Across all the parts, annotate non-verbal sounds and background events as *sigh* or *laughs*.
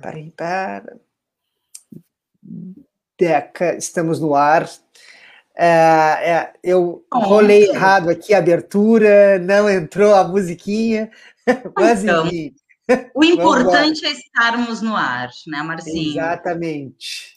Para, para. Deca, estamos no ar. É, é, eu rolei errado aqui a abertura, não entrou a musiquinha, *laughs* mas então, enfim. O importante é estarmos no ar, né, Marcinho? Exatamente.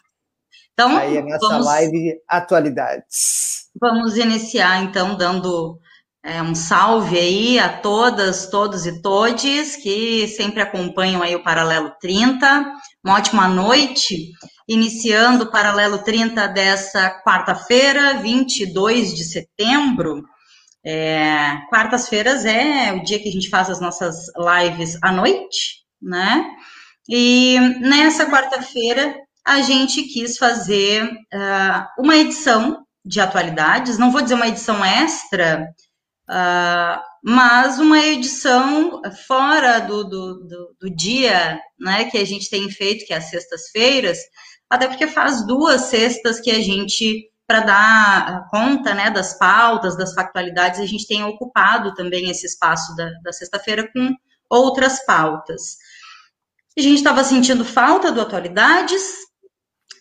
Então, aí a nossa vamos, live Atualidades. Vamos iniciar, então, dando é, um salve aí a todas, todos e todes que sempre acompanham aí o Paralelo 30. Uma ótima noite, iniciando o Paralelo 30 dessa quarta-feira, 22 de setembro. É, Quartas-feiras é o dia que a gente faz as nossas lives à noite, né? E nessa quarta-feira a gente quis fazer uh, uma edição de atualidades, não vou dizer uma edição extra, Uh, mas uma edição fora do, do, do, do, dia né, que a gente tem feito, que é as sextas-feiras, até porque faz duas sextas que a gente, para dar conta né, das pautas, das factualidades, a gente tem ocupado também esse espaço da, da sexta-feira com outras pautas. A gente estava sentindo falta do Atualidades,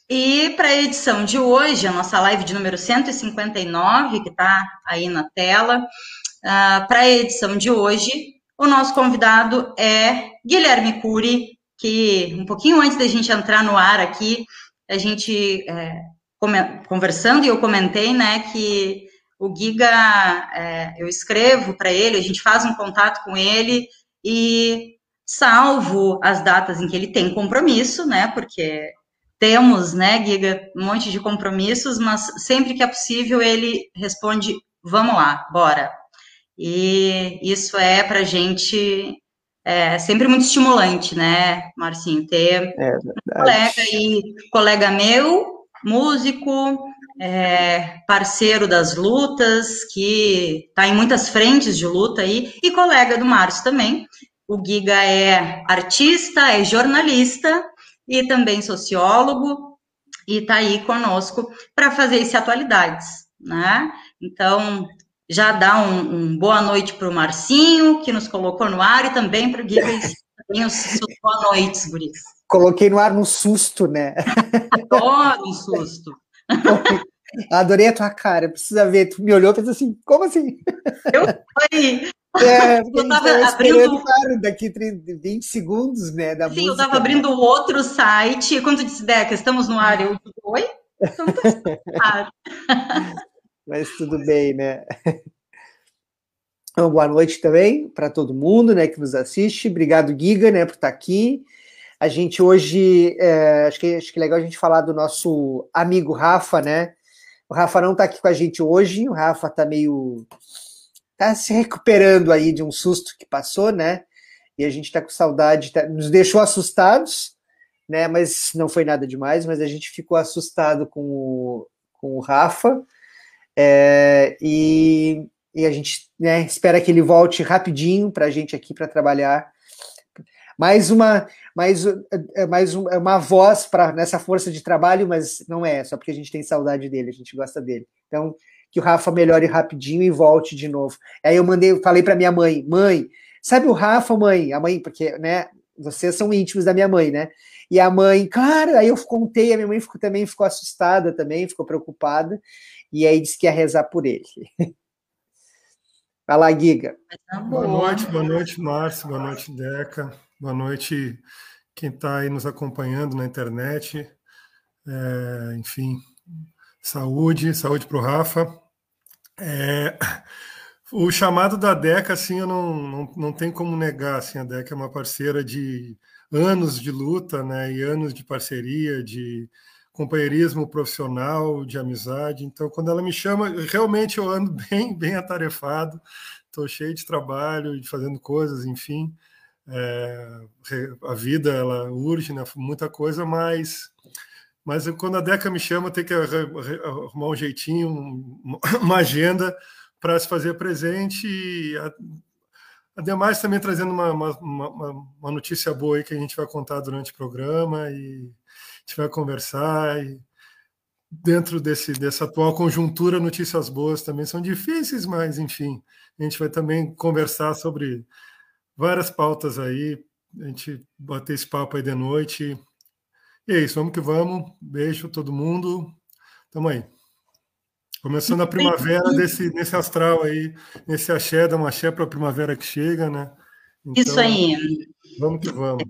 e para a edição de hoje, a nossa live de número 159, que está aí na tela, uh, para a edição de hoje, o nosso convidado é Guilherme Cury, que um pouquinho antes da gente entrar no ar aqui, a gente é, conversando e eu comentei, né, que o Giga, é, eu escrevo para ele, a gente faz um contato com ele e salvo as datas em que ele tem compromisso, né, porque temos, né, Giga, um monte de compromissos, mas sempre que é possível ele responde: vamos lá, bora. E isso é para a gente é sempre muito estimulante, né, Marcinho? Ter é um colega aí, colega meu, músico, é, parceiro das lutas, que está em muitas frentes de luta aí, e colega do Márcio também. O Giga é artista, é jornalista, e também sociólogo, e está aí conosco para fazer esse atualidades, né? Então, já dá um, um boa noite para o Marcinho, que nos colocou no ar, e também para o Guilherme, também os boa noites, guris. Coloquei no ar no susto, né? Adoro um susto. *laughs* Adorei a tua cara, precisa ver. Tu me olhou e fez assim, como assim? Eu fui, é, eu tava abrindo. Claro, daqui 30, 20 segundos, né? Da Sim, música, eu tava abrindo outro site. Quando tu disse, Deca, estamos no ar, eu digo, oi? Então tá *laughs* Mas tudo bem, né? Então, boa noite também para todo mundo né, que nos assiste. Obrigado, Giga, né, por estar aqui. A gente hoje, é, acho, que, acho que é legal a gente falar do nosso amigo Rafa, né? O Rafa não está aqui com a gente hoje, o Rafa está meio tá se recuperando aí de um susto que passou, né? E a gente tá com saudade, tá, nos deixou assustados, né? Mas não foi nada demais, mas a gente ficou assustado com o, com o Rafa. É, e, e a gente né, espera que ele volte rapidinho para a gente aqui para trabalhar. Mais uma, mais, é, mais uma voz para nessa força de trabalho, mas não é só porque a gente tem saudade dele, a gente gosta dele. Então, que o Rafa melhore rapidinho e volte de novo. Aí eu mandei, falei para minha mãe, mãe, sabe o Rafa, mãe? A mãe, porque, né, vocês são íntimos da minha mãe, né? E a mãe, claro, aí eu contei, a minha mãe ficou, também ficou assustada também, ficou preocupada, e aí disse que ia rezar por ele. *laughs* Vai lá, Giga. Boa noite, boa noite, Márcio, boa noite, Deca, boa noite quem está aí nos acompanhando na internet. É, enfim, saúde, saúde para o Rafa. É, *coughs* o chamado da Deca, assim, eu não, não, não tem como negar, assim, a Deca é uma parceira de anos de luta, né, e anos de parceria, de companheirismo profissional, de amizade. Então, quando ela me chama, realmente eu ando *laughs* bem, bem atarefado, estou cheio de trabalho, de fazendo coisas, enfim. É, a vida ela urge, né, muita coisa, mas mas quando a Deca me chama, tem que arrumar um jeitinho, uma agenda para se fazer presente. E, ademais, também trazendo uma, uma, uma, uma, notícia boa aí que a gente vai contar durante o programa e a gente vai conversar. E dentro desse, dessa atual conjuntura, notícias boas também são difíceis, mas enfim, a gente vai também conversar sobre várias pautas aí a gente bater esse papo aí de noite. E é isso, vamos que vamos. Beijo todo mundo. Tamo aí. Começando a primavera desse, nesse astral aí, nesse axé, da axé para a primavera que chega, né? Então, isso aí. Vamos que vamos.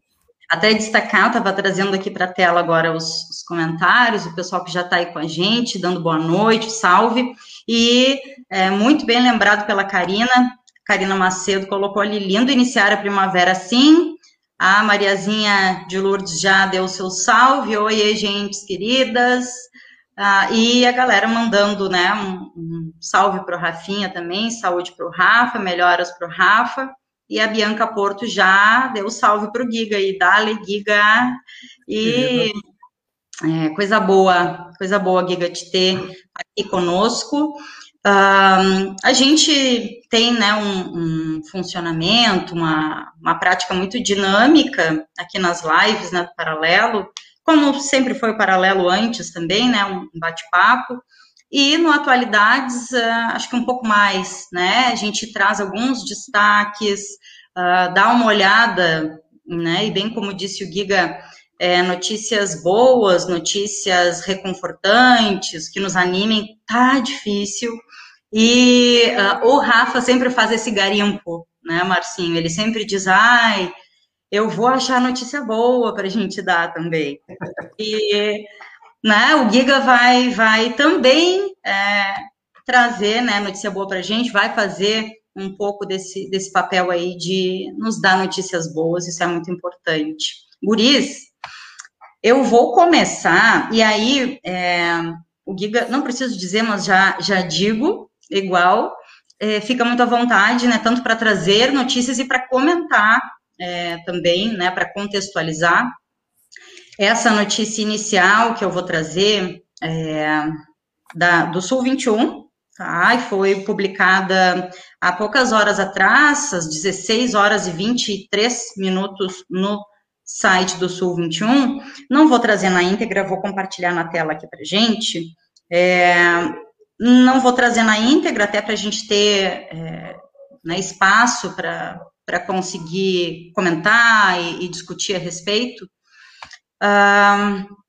Até destacar, estava trazendo aqui para a tela agora os, os, comentários, o pessoal que já está aí com a gente, dando boa noite, salve. E é, muito bem lembrado pela Karina, Karina Macedo colocou ali, lindo iniciar a primavera sim. A Mariazinha de Lourdes já deu seu salve. Oi, gente queridas. Ah, e a galera mandando né, um, um salve para o Rafinha também, saúde para o Rafa, melhoras para o Rafa. E a Bianca Porto já deu salve para o Giga e dale Giga. E é, coisa boa, coisa boa, Giga, te ter aqui conosco. A gente tem né, um, um funcionamento, uma, uma prática muito dinâmica aqui nas lives né, Paralelo, como sempre foi o Paralelo antes também, né, um bate-papo. E no Atualidades, uh, acho que um pouco mais, né? A gente traz alguns destaques, uh, dá uma olhada, né? E bem como disse o Giga, é, notícias boas, notícias reconfortantes, que nos animem, tá difícil. E uh, o Rafa sempre faz esse garimpo, né, Marcinho? Ele sempre diz, ai, eu vou achar notícia boa para a gente dar também. E né, o Giga vai, vai também é, trazer né, notícia boa para a gente, vai fazer um pouco desse, desse papel aí de nos dar notícias boas, isso é muito importante. Guris, eu vou começar, e aí é, o Giga, não preciso dizer, mas já, já digo, igual, é, fica muito à vontade, né, tanto para trazer notícias e para comentar é, também, né, para contextualizar. Essa notícia inicial que eu vou trazer é da, do Sul 21, tá, e foi publicada há poucas horas atrás, às 16 horas e 23 minutos no site do Sul 21. Não vou trazer na íntegra, vou compartilhar na tela aqui para gente. É, não vou trazer na íntegra, até para a gente ter é, né, espaço para conseguir comentar e, e, discutir a respeito.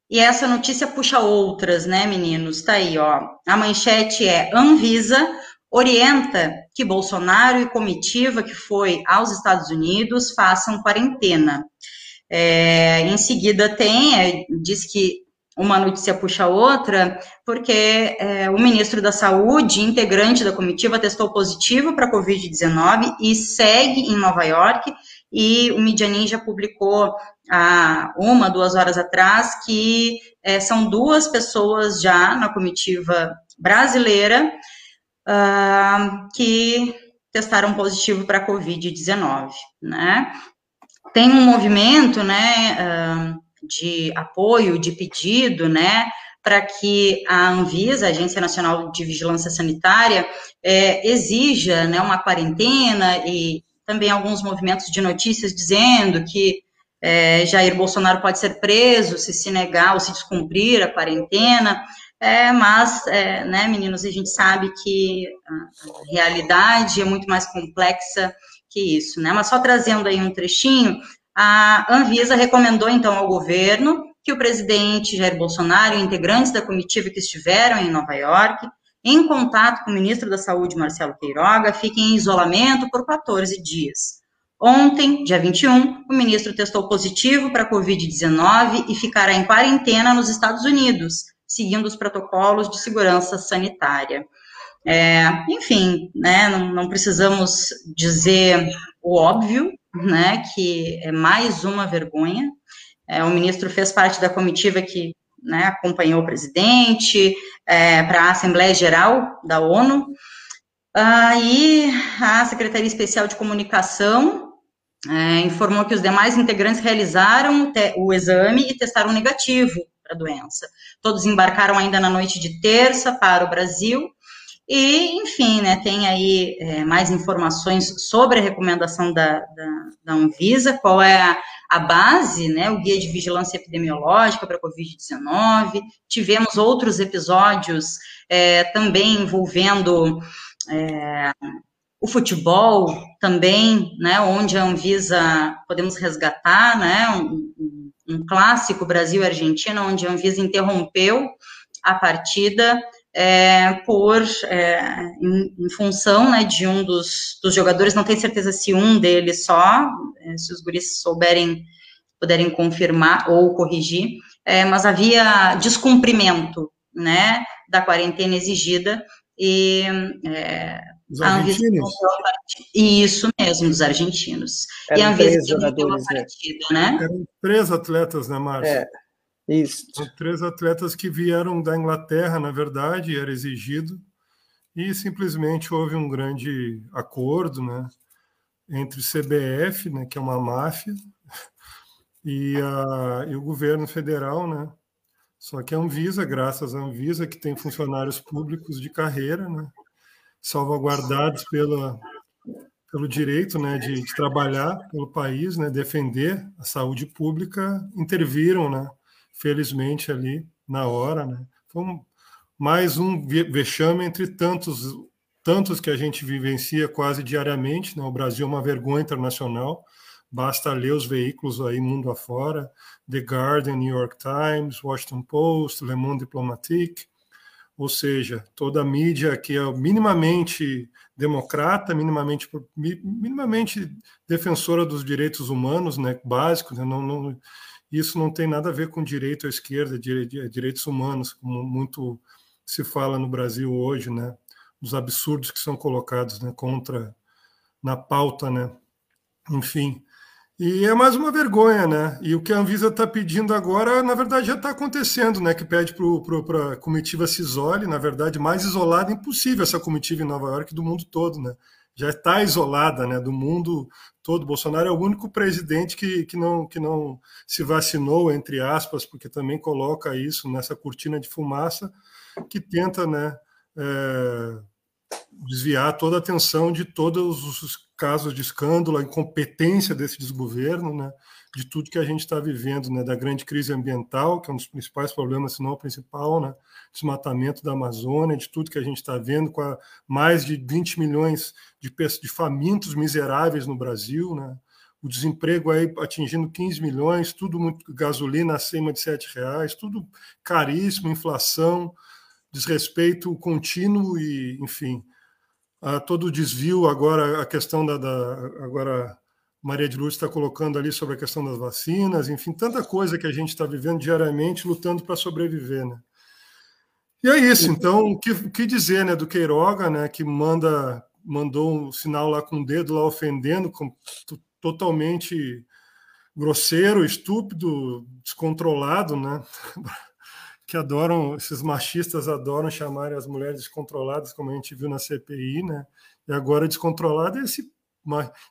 e essa notícia puxa outras, né, meninos? Tá aí, ó. A manchete é: Anvisa orienta que Bolsonaro e comitiva que foi aos Estados Unidos façam quarentena. É, em seguida tem, é, diz que uma notícia puxa a outra, porque é, o ministro da Saúde, integrante da comitiva, testou positivo para Covid-19 e segue em Nova York. E o Media Ninja publicou há uma, duas horas atrás que é, são duas pessoas já na comitiva brasileira uh, que testaram positivo para Covid-19, né? Tem um movimento, né? De apoio, de pedido, né, para que a Anvisa, a Agência Nacional de Vigilância Sanitária, é, exija né, uma quarentena e também alguns movimentos de notícias dizendo que é, Jair Bolsonaro pode ser preso se se negar ou se descumprir a quarentena. É, mas, é, né, meninos, a gente sabe que a realidade é muito mais complexa que isso, né? Mas só trazendo aí um trechinho, a Anvisa recomendou, então, ao governo que o presidente Jair Bolsonaro e integrantes da comitiva que estiveram em Nova York, em contato com o ministro da Saúde, Marcelo Queiroga, fiquem em isolamento por 14 dias. Ontem, dia 21, o ministro testou positivo para a Covid-19 e ficará em quarentena nos Estados Unidos, seguindo os protocolos de segurança sanitária. É, enfim, né, não, não precisamos dizer o óbvio, né, que é mais uma vergonha. É, o ministro fez parte da comitiva que né, acompanhou o presidente é, para a Assembleia Geral da ONU. Aí a Secretaria Especial de Comunicação é, informou que os demais integrantes realizaram o, o exame e testaram negativo para a doença. Todos embarcaram ainda na noite de terça para o Brasil e, enfim, né, tem aí é, mais informações sobre a recomendação da, da, da Anvisa, qual é a, a, base, né, o guia de vigilância epidemiológica para a Covid-19. Tivemos outros episódios é, também envolvendo é, o futebol também, né, onde a Anvisa, podemos resgatar, né, um, um clássico Brasil-Argentina, onde a Anvisa interrompeu a partida é, por, é, em, em, função né, de um dos, dos, jogadores, não tenho certeza se um deles só, é, se os guris souberem, puderem confirmar ou corrigir, é, mas havia descumprimento, né, da quarentena exigida, e é, os argentinos? Isso mesmo, dos argentinos. Eram e a Anvisa três jogadores, né? partida, né? Eram três atletas, né, Márcia? É, isso. Três atletas que vieram da Inglaterra, na verdade, era exigido, e simplesmente houve um grande acordo, né, entre o CBF, né, que é uma máfia, *laughs* e, a, e o governo federal, né, só que a Anvisa, graças à Anvisa, que tem funcionários públicos de carreira, né, salvaguardados pela, pelo direito né, de, de, trabalhar pelo país, né, defender a saúde pública, interviram, né, felizmente, ali na hora. Né. Foi um, mais um vexame entre tantos, tantos que a gente vivencia quase diariamente. Né. O Brasil é uma vergonha internacional, basta ler os veículos aí mundo afora, The Guardian, New York Times, Washington Post, Le Monde Diplomatique, ou seja, toda a mídia que é minimamente democrata, minimamente, minimamente defensora dos direitos humanos, né, básicos, né, não, não, isso não tem nada a ver com direito à esquerda, direitos humanos, como muito se fala no Brasil hoje, né, os absurdos que são colocados né, contra na pauta, né, enfim, e é mais uma vergonha, né? E o que a Anvisa está pedindo agora, na verdade, já está acontecendo, né? Que pede para a comitiva se isole, na verdade, mais isolada impossível essa comitiva em Nova York do mundo todo, né? Já está isolada, né? Do mundo todo. Bolsonaro é o único presidente que, que, não, que não se vacinou, entre aspas, porque também coloca isso nessa cortina de fumaça que tenta, né? É, desviar toda a atenção de todos os casos de escândalo, a incompetência desse desgoverno, né, de tudo que a gente está vivendo, né, da grande crise ambiental, que é um dos principais problemas, se não o principal, né, desmatamento da Amazônia, de tudo que a gente está vendo, com a, mais de 20 milhões de, de famintos miseráveis no Brasil, né, o desemprego aí atingindo 15 milhões, tudo muito gasolina acima de 7 reais, tudo caríssimo, inflação, desrespeito contínuo e, enfim, a todo o desvio, agora a questão da, da agora Maria de Lourdes está colocando ali sobre a questão das vacinas, enfim, tanta coisa que a gente está vivendo diariamente lutando para sobreviver, né? E é isso, então, o que, que, dizer, né, do Queiroga, né, que manda mandou um sinal lá com o dedo lá ofendendo, com, totalmente grosseiro, estúpido, descontrolado, né? *laughs* que adoram, esses machistas adoram chamar as mulheres descontroladas, como a gente viu na CPI, né? E agora descontrolada é esse.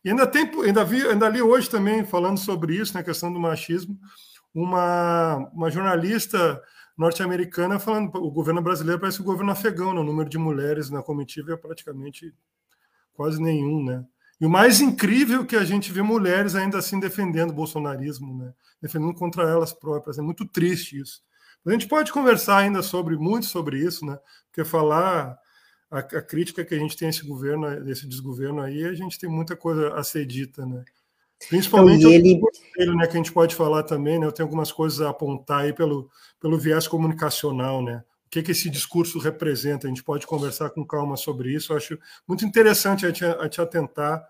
E ainda tem, ainda vi, ainda li hoje também falando sobre isso, na né, questão do machismo, uma, uma jornalista norte-americana falando o governo brasileiro parece o governo afegão, né? o número de mulheres na comitiva é praticamente quase nenhum, né? E o mais incrível é que a gente vê mulheres ainda assim defendendo o bolsonarismo, né? Defendendo contra elas próprias. É muito triste isso. A gente pode conversar ainda sobre muito sobre isso, né? Porque falar a, a crítica que a gente tem a esse governo, desse desgoverno aí, a gente tem muita coisa a ser dita, né? Principalmente então, ele... né, que a gente pode falar também, né? Eu tenho algumas coisas a apontar aí pelo, pelo viés comunicacional, né? O que, que esse discurso representa? A gente pode conversar com calma sobre isso. Eu acho muito interessante a gente, a gente atentar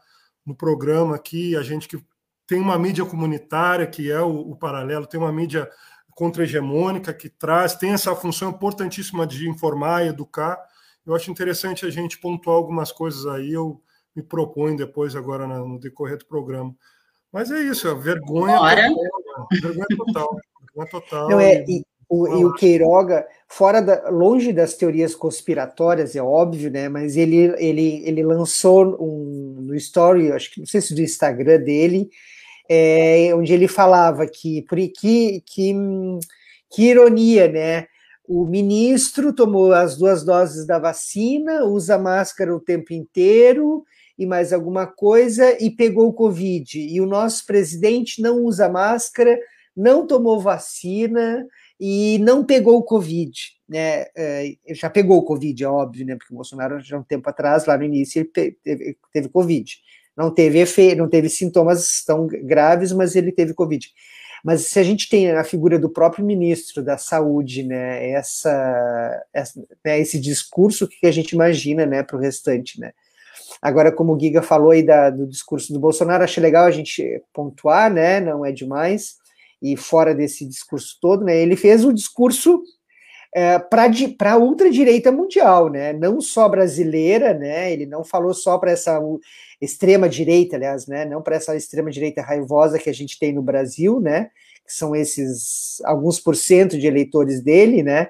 no programa aqui, a gente que tem uma mídia comunitária, que é o, o paralelo, tem uma mídia contra-hegemônica que traz, tem essa função importantíssima de informar e educar. Eu acho interessante a gente pontuar algumas coisas aí, eu me proponho depois, agora no decorrer do programa. Mas é isso, a vergonha total. Né? Vergonha total. Vergonha total. Não, é, e, o, e o Queiroga, fora da, longe das teorias conspiratórias, é óbvio, né? Mas ele, ele, ele lançou um, no story, acho que não sei se do Instagram dele, é, onde ele falava que, por, que, que, que ironia, né? O ministro tomou as duas doses da vacina, usa máscara o tempo inteiro e mais alguma coisa e pegou o Covid. E o nosso presidente não usa máscara, não tomou vacina e não pegou o Covid, né? É, já pegou o Covid, é óbvio, né? Porque o Bolsonaro já um tempo atrás, lá no início, ele teve, teve Covid. Não teve efeito, não teve sintomas tão graves, mas ele teve Covid. Mas se a gente tem a figura do próprio ministro da Saúde, né, essa, essa né, esse discurso, que a gente imagina, né, para o restante, né? Agora, como o Giga falou aí da, do discurso do Bolsonaro, achei legal a gente pontuar, né? Não é demais. E fora desse discurso todo, né? Ele fez o discurso é, para a ultradireita mundial, né? Não só brasileira, né? Ele não falou só para essa extrema direita, aliás, né? Não para essa extrema direita raivosa que a gente tem no Brasil, né? Que são esses alguns por cento de eleitores dele, né?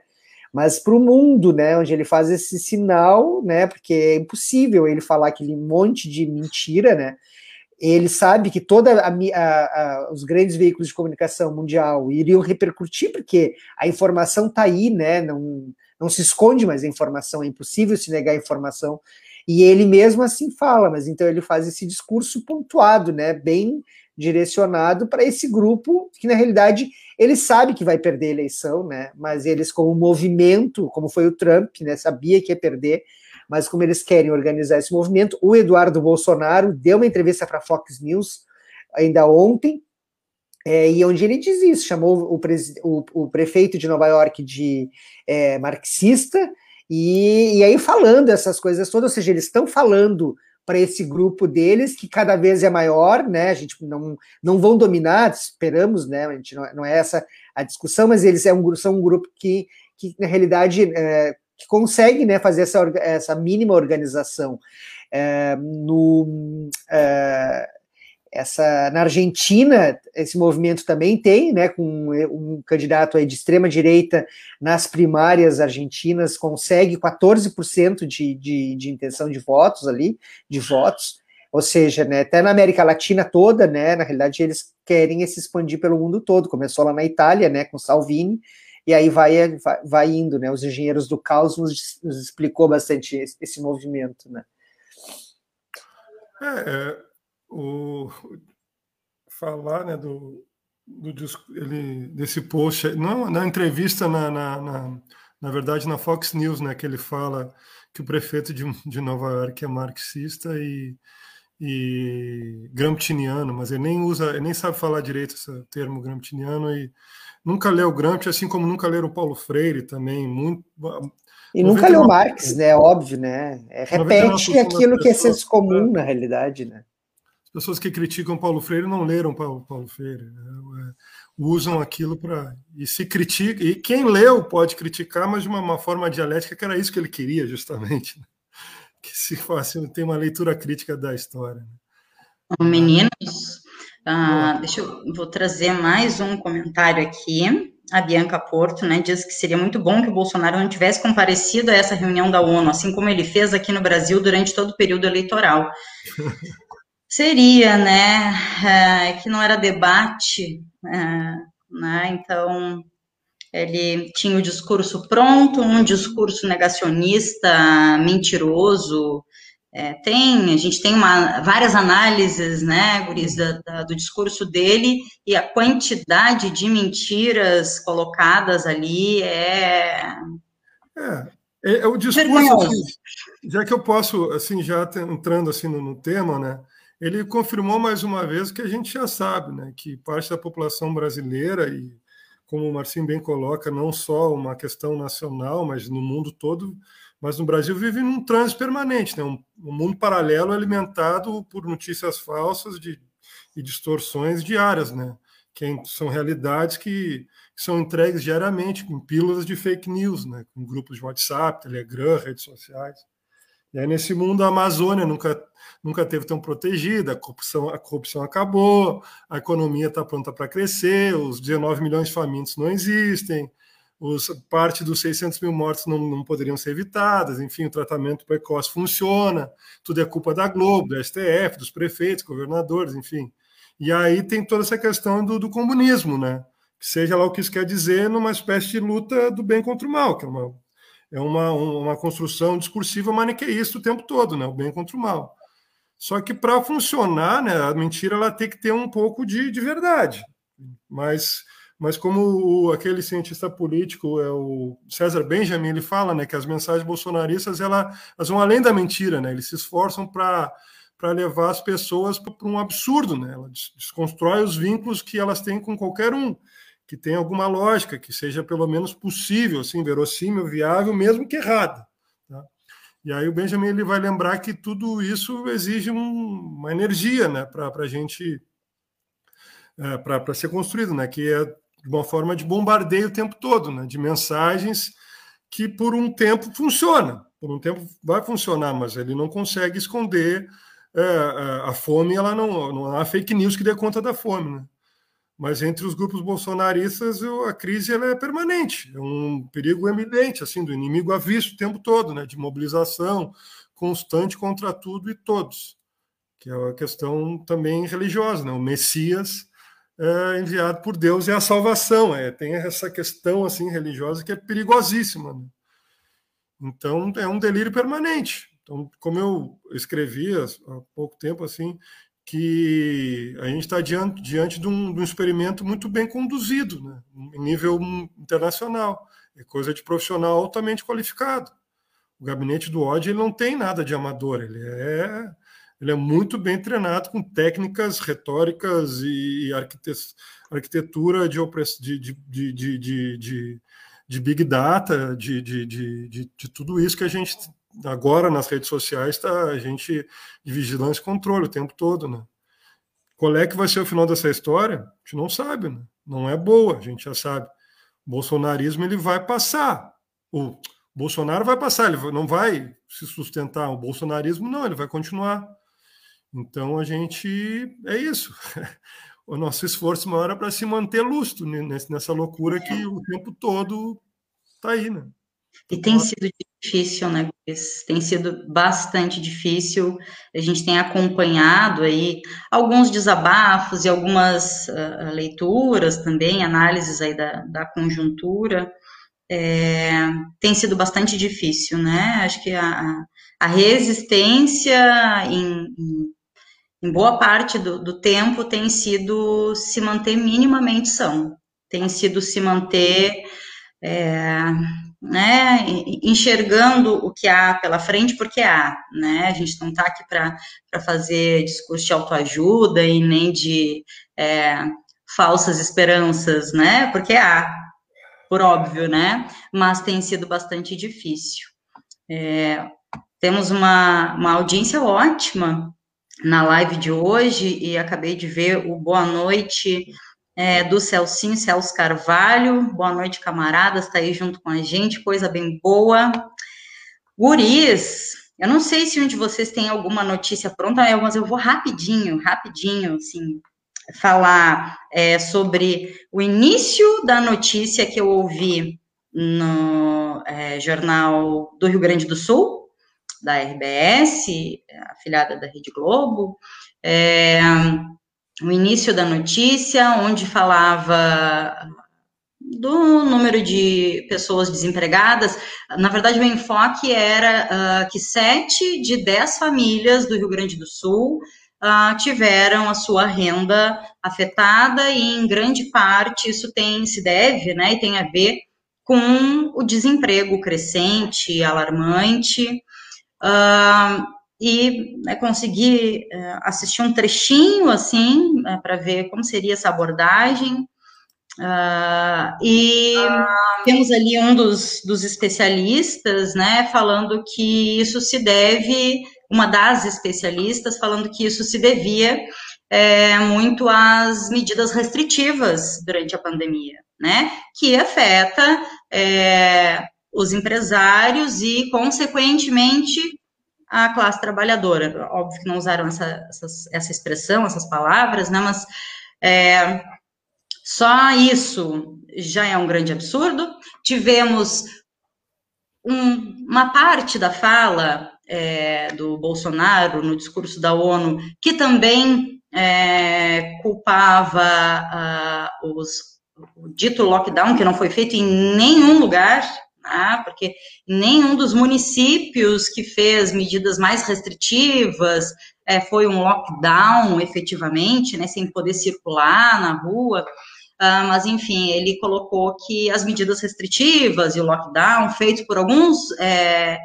mas para o mundo, né, onde ele faz esse sinal, né, porque é impossível ele falar aquele monte de mentira, né, ele sabe que toda a, a, a, os grandes veículos de comunicação mundial iriam repercutir, porque a informação está aí, né, não, não se esconde mais a informação, é impossível se negar a informação, e ele mesmo assim fala, mas então ele faz esse discurso pontuado, né, bem direcionado para esse grupo que na realidade ele sabe que vai perder a eleição, né? Mas eles como movimento, como foi o Trump, né, sabia que ia perder, mas como eles querem organizar esse movimento, o Eduardo Bolsonaro deu uma entrevista para a Fox News ainda ontem, é, e onde ele diz isso, chamou o, o, o prefeito de Nova York de é, marxista, e, e aí falando essas coisas todas, ou seja, eles estão falando para esse grupo deles, que cada vez é maior, né? A gente não, não vão dominar, esperamos, né? A gente não, não é essa a discussão, mas eles é um, são um grupo que, que na realidade, é, que consegue né, fazer essa, essa mínima organização. É, no, é, essa na Argentina esse movimento também tem, né, com um candidato aí de extrema direita nas primárias argentinas consegue 14% de, de, de intenção de votos ali, de votos, ou seja, né, até na América Latina toda, né, na realidade eles querem se expandir pelo mundo todo, começou lá na Itália, né, com Salvini, e aí vai, vai, vai indo, né, os engenheiros do caos nos, nos explicou bastante esse, esse movimento, né. É, é o, falar né, do, do ele, desse post, não, na entrevista, na, na, na, na, verdade, na Fox News, né, que ele fala que o prefeito de, de Nova York é marxista e, e gramsciano, mas ele nem usa, ele nem sabe falar direito esse termo gramsciano e nunca leu Gramsci, assim como nunca leram Paulo Freire também, muito... E nunca leu Marx, né? Óbvio, né? É, repete aquilo que é senso comum, na realidade, né? pessoas que criticam Paulo Freire não leram Paulo, Paulo Freire, né? É, usam aquilo para. E se critica, e quem leu pode criticar, mas de uma, uma, forma dialética, que era isso que ele queria, justamente. Que se fosse, tem uma leitura crítica da história. Né? Meninos, ah, deixa eu vou trazer mais um comentário aqui. A Bianca Porto né, diz que seria muito bom que o Bolsonaro não tivesse comparecido a essa reunião da ONU, assim como ele fez aqui no Brasil durante todo o período eleitoral. *laughs* Seria, né? É, que não era debate, é, né? Então, ele tinha o discurso pronto, um discurso negacionista, mentiroso. É, tem, a gente tem uma, várias análises, né, Guris, da, da, do discurso dele e a quantidade de mentiras colocadas ali é. É, é, é o discurso. Assim, já que eu posso, assim, já entrando assim no, no tema, né? ele confirmou mais uma vez o que a gente já sabe, né, que parte da população brasileira, e como o Marcinho bem coloca, não só uma questão nacional, mas no mundo todo, mas no Brasil vive num trânsito permanente, né, um, um mundo paralelo alimentado por notícias falsas de, e distorções diárias, né, que são realidades que, que são entregues diariamente com pílulas de fake news, né, com grupos de WhatsApp, Telegram, redes sociais. E aí, nesse mundo, a Amazônia nunca, nunca teve tão protegida, a corrupção, a corrupção acabou, a economia está pronta para crescer, os 19 milhões de famintos não existem, os, parte dos 600 mil mortes não, não poderiam ser evitadas, enfim, o tratamento precoce funciona, tudo é culpa da Globo, do STF, dos prefeitos, governadores, enfim. E aí tem toda essa questão do, do comunismo, né? Seja lá o que isso quer dizer, numa espécie de luta do bem contra o mal, que é uma é uma, uma construção discursiva maniqueísta o tempo todo, né? o bem contra o mal. Só que para funcionar, né, a mentira ela tem que ter um pouco de, de verdade. Mas mas como o, aquele cientista político, é o César Benjamin, ele fala né, que as mensagens bolsonaristas ela, elas vão além da mentira, né, eles se esforçam para levar as pessoas para um absurdo, né, ela desconstrói os vínculos que elas têm com qualquer um, que tenha alguma lógica, que seja pelo menos possível, assim, verossímil, viável, mesmo que errada. Tá? E aí o Benjamin ele vai lembrar que tudo isso exige um, uma energia né, para a gente é, para ser construído, né, que é de uma forma de bombardeio o tempo todo, né, de mensagens que por um tempo funciona, por um tempo vai funcionar, mas ele não consegue esconder é, é a fome, ela não, não há fake news que dê conta da fome, né? Mas entre os grupos bolsonaristas a crise ela é permanente, é um perigo eminente assim do inimigo à vista o tempo todo, né? De mobilização constante contra tudo e todos, que é uma questão também religiosa, né? O Messias é, enviado por Deus é a salvação. É, tem essa questão assim religiosa que é perigosíssima. Né? Então é um delírio permanente. Então, como eu escrevi há pouco tempo assim, que a gente está diante, diante de, um, de um, experimento muito bem conduzido, né? em nível internacional. É coisa de profissional altamente qualificado. O gabinete do ódio ele não tem nada de amador, ele é ele é muito bem treinado com técnicas retóricas e arquitetura de, de, de, de, de big data, de, de, de, de, tudo isso que a gente agora nas redes sociais está a gente de vigilância e controle o tempo todo, né? Qual é que vai ser o final dessa história? A gente não sabe, né? Não é boa, a gente já sabe. O bolsonarismo ele vai passar. O Bolsonaro vai passar, ele não vai se sustentar. O bolsonarismo não, ele vai continuar. Então a gente é isso. *laughs* O nosso esforço maior é para se manter lustro nessa loucura que o tempo todo está aí, né? E tem sido difícil, né, Tem sido bastante difícil. A gente tem acompanhado aí alguns desabafos e algumas uh, leituras também, análises aí da, da conjuntura. É, tem sido bastante difícil, né? Acho que a, a resistência em, em em boa parte do, do tempo, tem sido se manter minimamente são, tem sido se manter é, né, enxergando o que há pela frente, porque há, né, a gente não está aqui para fazer discurso de autoajuda e nem de é, falsas esperanças, né, porque há, por óbvio, né, mas tem sido bastante difícil. É, temos uma, uma audiência ótima na live de hoje e acabei de ver o boa noite é, do Celcinho Celso Carvalho. Boa noite, camaradas, está aí junto com a gente, coisa bem boa. Guris, eu não sei se um de vocês tem alguma notícia pronta, mas eu vou rapidinho, rapidinho, assim, falar é, sobre o início da notícia que eu ouvi no é, Jornal do Rio Grande do Sul, da RBS, afiliada da Rede Globo, é, o início da notícia, onde falava do número de pessoas desempregadas. Na verdade, o enfoque era uh, que sete de dez famílias do Rio Grande do Sul uh, tiveram a sua renda afetada e, em grande parte, isso tem se deve, né, e tem a ver com o desemprego crescente, alarmante, Uh, e né, consegui uh, assistir um trechinho, assim, uh, para ver como seria essa abordagem. Ah, e temos ali um dos, dos especialistas, né, falando que isso se deve, uma das especialistas falando que isso se devia é, muito às medidas restritivas durante a pandemia, né, que afeta é, os empresários e, consequentemente, a classe trabalhadora. Óbvio que não usaram essa, essa, essa expressão, essas palavras, né, mas é, só isso já é um grande absurdo. Tivemos um, uma parte da fala é, do Bolsonaro no discurso da ONU que também é, culpava uh, os, o dito lockdown, que não foi feito em nenhum lugar, né? porque nenhum dos municípios que fez medidas mais restritivas é, foi um lockdown efetivamente, né, sem poder circular na rua. uh, mas enfim, ele colocou que as medidas restritivas e o lockdown feitos por alguns é,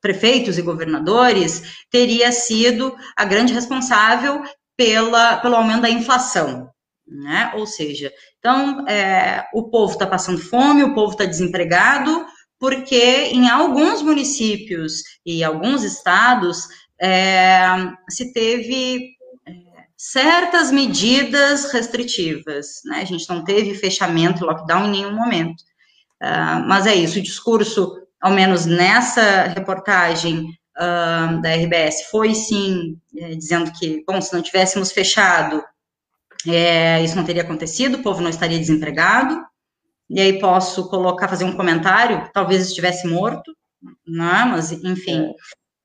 prefeitos e governadores teria sido a grande responsável pela, pelo aumento da inflação. Né? Ou seja, então é, o povo está passando fome, o povo está desempregado, porque em alguns municípios e alguns estados é, se teve é, certas medidas restritivas, né? A gente não teve fechamento, lockdown em nenhum momento. Uh, mas é isso, o discurso, ao menos nessa reportagem uh, da RBS, foi sim é, dizendo que, bom, se não tivéssemos fechado, é, isso não teria acontecido, o povo não estaria desempregado, e aí posso colocar, fazer um comentário, talvez estivesse morto, né? mas enfim.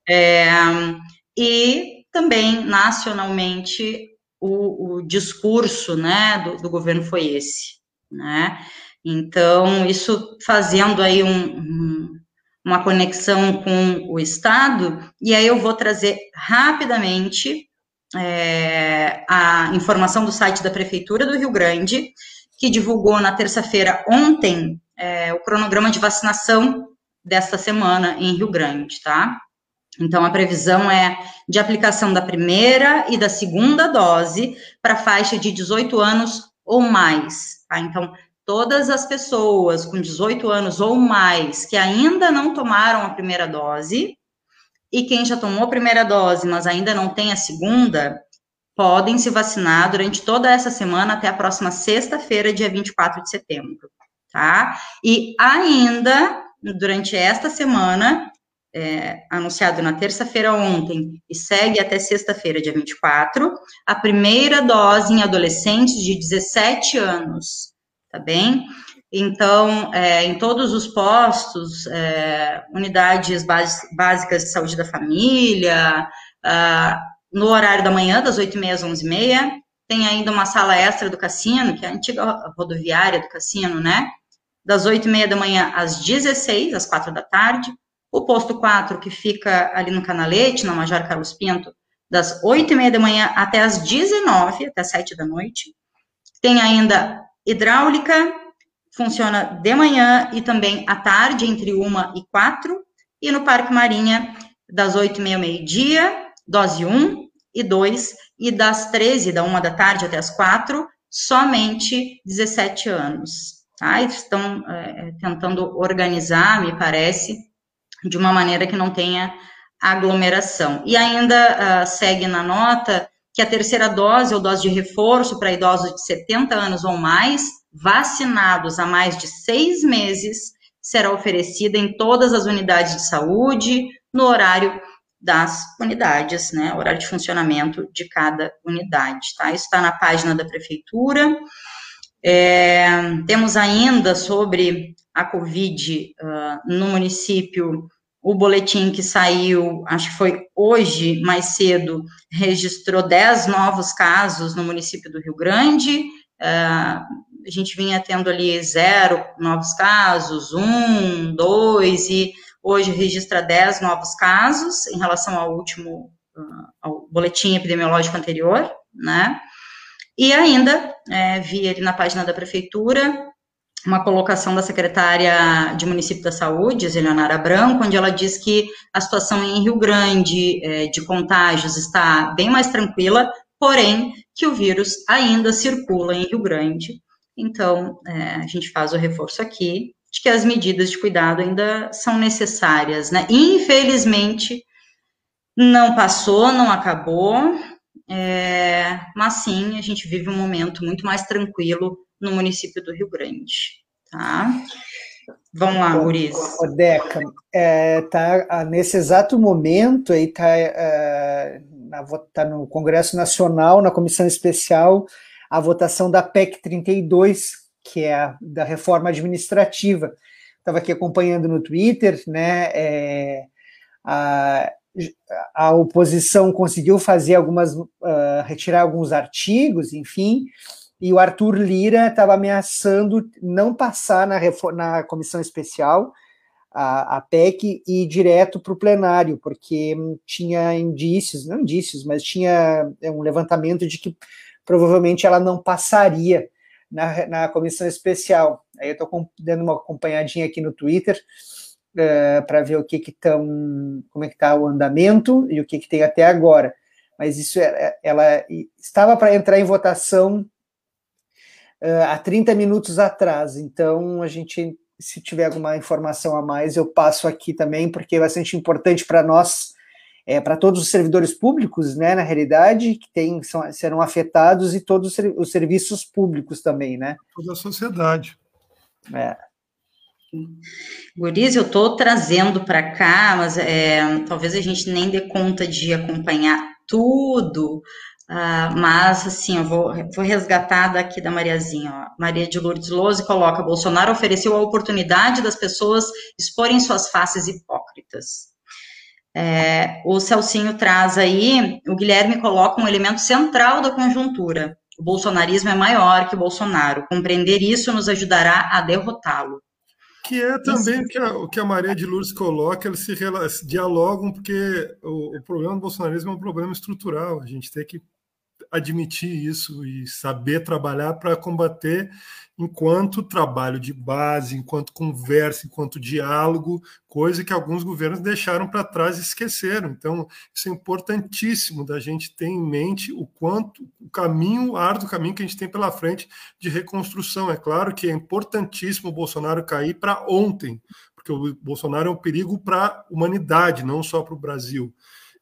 É, e também, nacionalmente, o, o discurso né, do, do, governo foi esse. Né? Então, isso fazendo aí um, um, uma conexão com o Estado, e aí eu vou trazer rapidamente é, a informação do site da Prefeitura do Rio Grande, que divulgou na terça-feira, ontem, é, o cronograma de vacinação desta semana em Rio Grande, tá? Então, a previsão é de aplicação da primeira e da segunda dose para faixa de 18 anos ou mais, tá? Então, todas as pessoas com 18 anos ou mais que ainda não tomaram a primeira dose e quem já tomou a primeira dose, mas ainda não tem a segunda, podem se vacinar durante toda essa semana até a próxima sexta-feira, dia 24 de setembro, tá? E ainda, durante esta semana, é, anunciado na terça-feira ontem e segue até sexta-feira, dia 24, a primeira dose em adolescentes de 17 anos, tá bem? Então, é, em todos os postos, é, unidades básicas de saúde da família, ah, no horário da manhã, das 8h30 às 11h30. Tem ainda uma sala extra do cassino, que é a antiga rodoviária do cassino, né? Das 8h30 da manhã às 16 às 4 da tarde. O posto 4, que fica ali no Canalete, na Major Carlos Pinto, das 8h30 da manhã até as 19 até as 7 da noite. Tem ainda hidráulica, funciona de manhã e também à tarde, entre 1 e 4. E no Parque Marinha, das 8h30 ao meio-dia, dose 1 e 2, e das 13 da 1 da tarde até as 4, somente 17 anos. Tá? Estão é, tentando organizar, me parece, de uma maneira que não tenha aglomeração. E ainda uh, segue na nota que a terceira dose ou dose de reforço para idosos de 70 anos ou mais, vacinados há mais de seis meses, será oferecida em todas as unidades de saúde, no horário das unidades, né, horário de funcionamento de cada unidade, tá? Isso está na página da prefeitura. É, temos ainda sobre a Covid uh, no município o boletim que saiu, acho que foi hoje, mais cedo, registrou 10 novos casos no município do Rio Grande. Uh, a gente vinha tendo ali zero novos casos, um, dois, e hoje registra 10 novos casos em relação ao último, uh, ao boletim epidemiológico anterior, né? E ainda é, vi ali na página da prefeitura uma colocação da secretária de Município da Saúde, Eleonara Branco, onde ela diz que a situação em Rio Grande é, de contágios está bem mais tranquila, porém que o vírus ainda circula em Rio Grande. Então, é, a gente faz o reforço aqui de que as medidas de cuidado ainda são necessárias, né? Infelizmente, não passou, não acabou, é, mas sim, a gente vive um momento muito mais tranquilo no município do Rio Grande, tá? Vamos lá, Guris. Deca, é, tá, nesse exato momento aí tá, é, na, tá no Congresso Nacional, na Comissão Especial, a votação da PEC 32, que é a da reforma administrativa. Estava aqui acompanhando no Twitter, né? É, a, a oposição conseguiu fazer algumas, uh, retirar alguns artigos, enfim, e o Arthur Lira estava ameaçando não passar na, na comissão especial, a, a PEC, e ir direto para o plenário, porque tinha indícios, não indícios, mas tinha é, um levantamento de que provavelmente ela não passaria na, na comissão especial. Aí eu estou dando uma acompanhadinha aqui no Twitter uh, é, para ver o que que estão, como é que está o andamento e o que que tem até agora. Mas isso é, ela estava para entrar em votação uh, há 30 minutos atrás. Então a gente, se tiver alguma informação a mais, eu passo aqui também, porque é bastante importante para nós é, para todos os servidores públicos, né, na realidade, que tem, são, serão afetados e todos os serviços públicos também, né? Toda a sociedade. É. Guriz, eu estou trazendo para cá, mas é, talvez a gente nem dê conta de acompanhar tudo, uh, mas assim, eu vou, vou resgatar daqui da Mariazinha, ó. Maria de Lourdes Lose coloca, Bolsonaro ofereceu a oportunidade das pessoas exporem suas faces hipócritas. É, o Celcinho traz aí, o Guilherme coloca um elemento central da conjuntura. O bolsonarismo é maior que o Bolsonaro. Compreender isso nos ajudará a derrotá-lo. Que é também o que, a, o que a Maria de Lourdes coloca, eles se, se dialogam, porque o, o, problema do bolsonarismo é um problema estrutural. A gente tem que admitir isso e saber trabalhar para combater enquanto trabalho de base, enquanto conversa, enquanto diálogo, coisa que alguns governos deixaram para trás e esqueceram. Então, isso é importantíssimo da gente ter em mente o quanto o caminho, o árduo caminho que a gente tem pela frente de reconstrução. É claro que é importantíssimo o Bolsonaro cair para ontem, porque o Bolsonaro é um perigo para a humanidade, não só para o Brasil.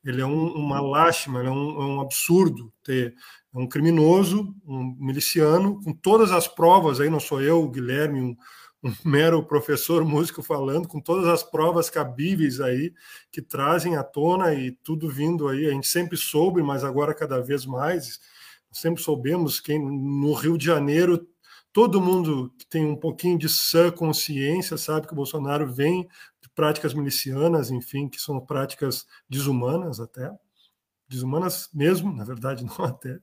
Ele é um, uma lástima, é um, é um absurdo ter um criminoso, um miliciano, com todas as provas, aí não sou eu, o Guilherme, um, um *laughs* mero professor músico falando, com todas as provas cabíveis aí que trazem à tona e tudo vindo aí. A gente sempre soube, mas agora cada vez mais, sempre soubemos que no Rio de Janeiro todo mundo que tem um pouquinho de sã consciência sabe que o Bolsonaro vem de práticas milicianas, enfim, que são práticas desumanas até, desumanas mesmo, na verdade, *laughs* não até.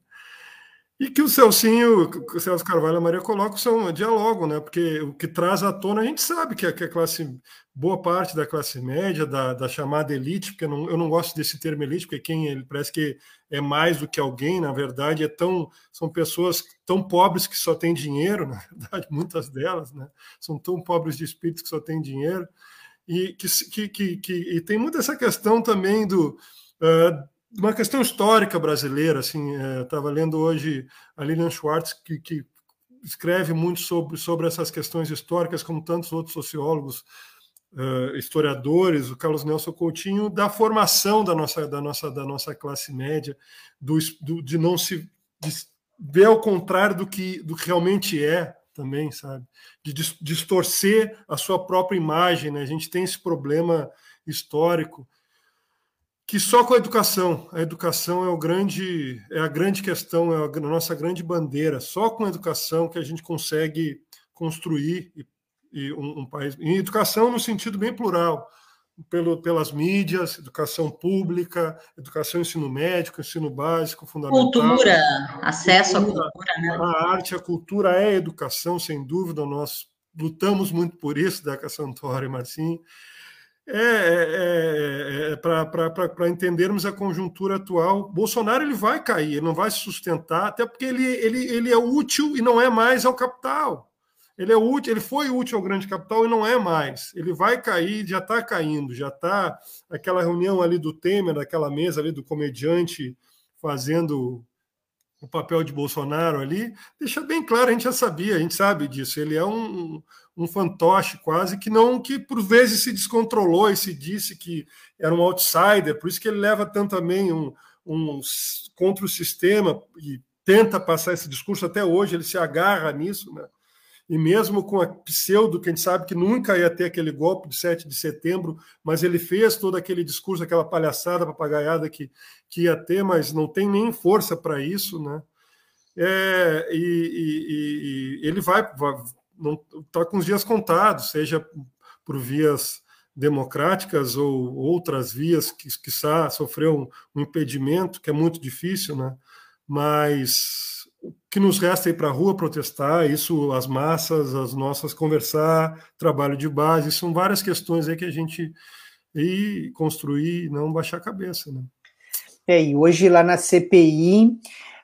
E que o Celcinho, o Celso Carvalho e a Maria colocam são diálogo, né? Porque o que traz à tona a gente sabe que a, que a classe, boa parte da classe média, da, da chamada elite, porque eu não, eu não gosto desse termo elite, porque quem ele parece que é mais do que alguém, na verdade, é tão são pessoas tão pobres que só têm dinheiro, *laughs* na verdade, muitas delas, né? São tão pobres de espírito que só têm dinheiro. E que, que, que, que e tem muita essa questão também do. Uh, uma questão histórica brasileira. Assim, é, estava lendo hoje a Lilian Schwartz, que, que, escreve muito sobre, sobre essas questões históricas, como tantos outros sociólogos, uh, historiadores, o Carlos Nelson Coutinho, da formação da nossa, da nossa, da nossa classe média, do, do de não se de ver ao contrário do que, do que realmente é também, sabe? De distorcer a sua própria imagem. Né? A gente tem esse problema histórico que só com a educação, a educação é o grande, é a grande questão, é a nossa grande bandeira. Só com a educação que a gente consegue construir e, e um, um, país. Em educação no sentido bem plural, pelo, pelas mídias, educação pública, educação, ensino médico, ensino básico, fundamental. Cultura, acesso cultura, à cultura. Né? A arte, a cultura é educação, sem dúvida. Nós lutamos muito por isso, Deca Santoro e Marcinho é, é, é, é para entendermos a conjuntura atual. Bolsonaro ele vai cair, ele não vai se sustentar, até porque ele, ele, ele é útil e não é mais ao capital. Ele é útil, ele foi útil ao grande capital e não é mais. Ele vai cair, já está caindo, já está aquela reunião ali do Temer, aquela mesa ali do comediante fazendo o papel de Bolsonaro ali, deixa bem claro, a gente já sabia, a gente sabe disso. Ele é um, um fantoche quase que não que por vezes se descontrolou e se disse que era um outsider, por isso que ele leva tanto também um, um contra o sistema e tenta passar esse discurso até hoje, ele se agarra nisso, né? E mesmo com a pseudo, que a gente sabe que nunca ia ter aquele golpe de 7 de setembro, mas ele fez todo aquele discurso, aquela palhaçada papagaiada que, que ia ter, mas não tem nem força para isso, né? É, e, e, e, ele vai, vai está com os dias contados, seja por vias democráticas ou outras vias que, que sofreu um, impedimento, que é muito difícil, né? mas o que nos resta é ir para a rua protestar, isso, as massas, as nossas, conversar, trabalho de base, são várias questões aí que a gente ir construir, não baixar a cabeça. Né? É, e hoje lá na CPI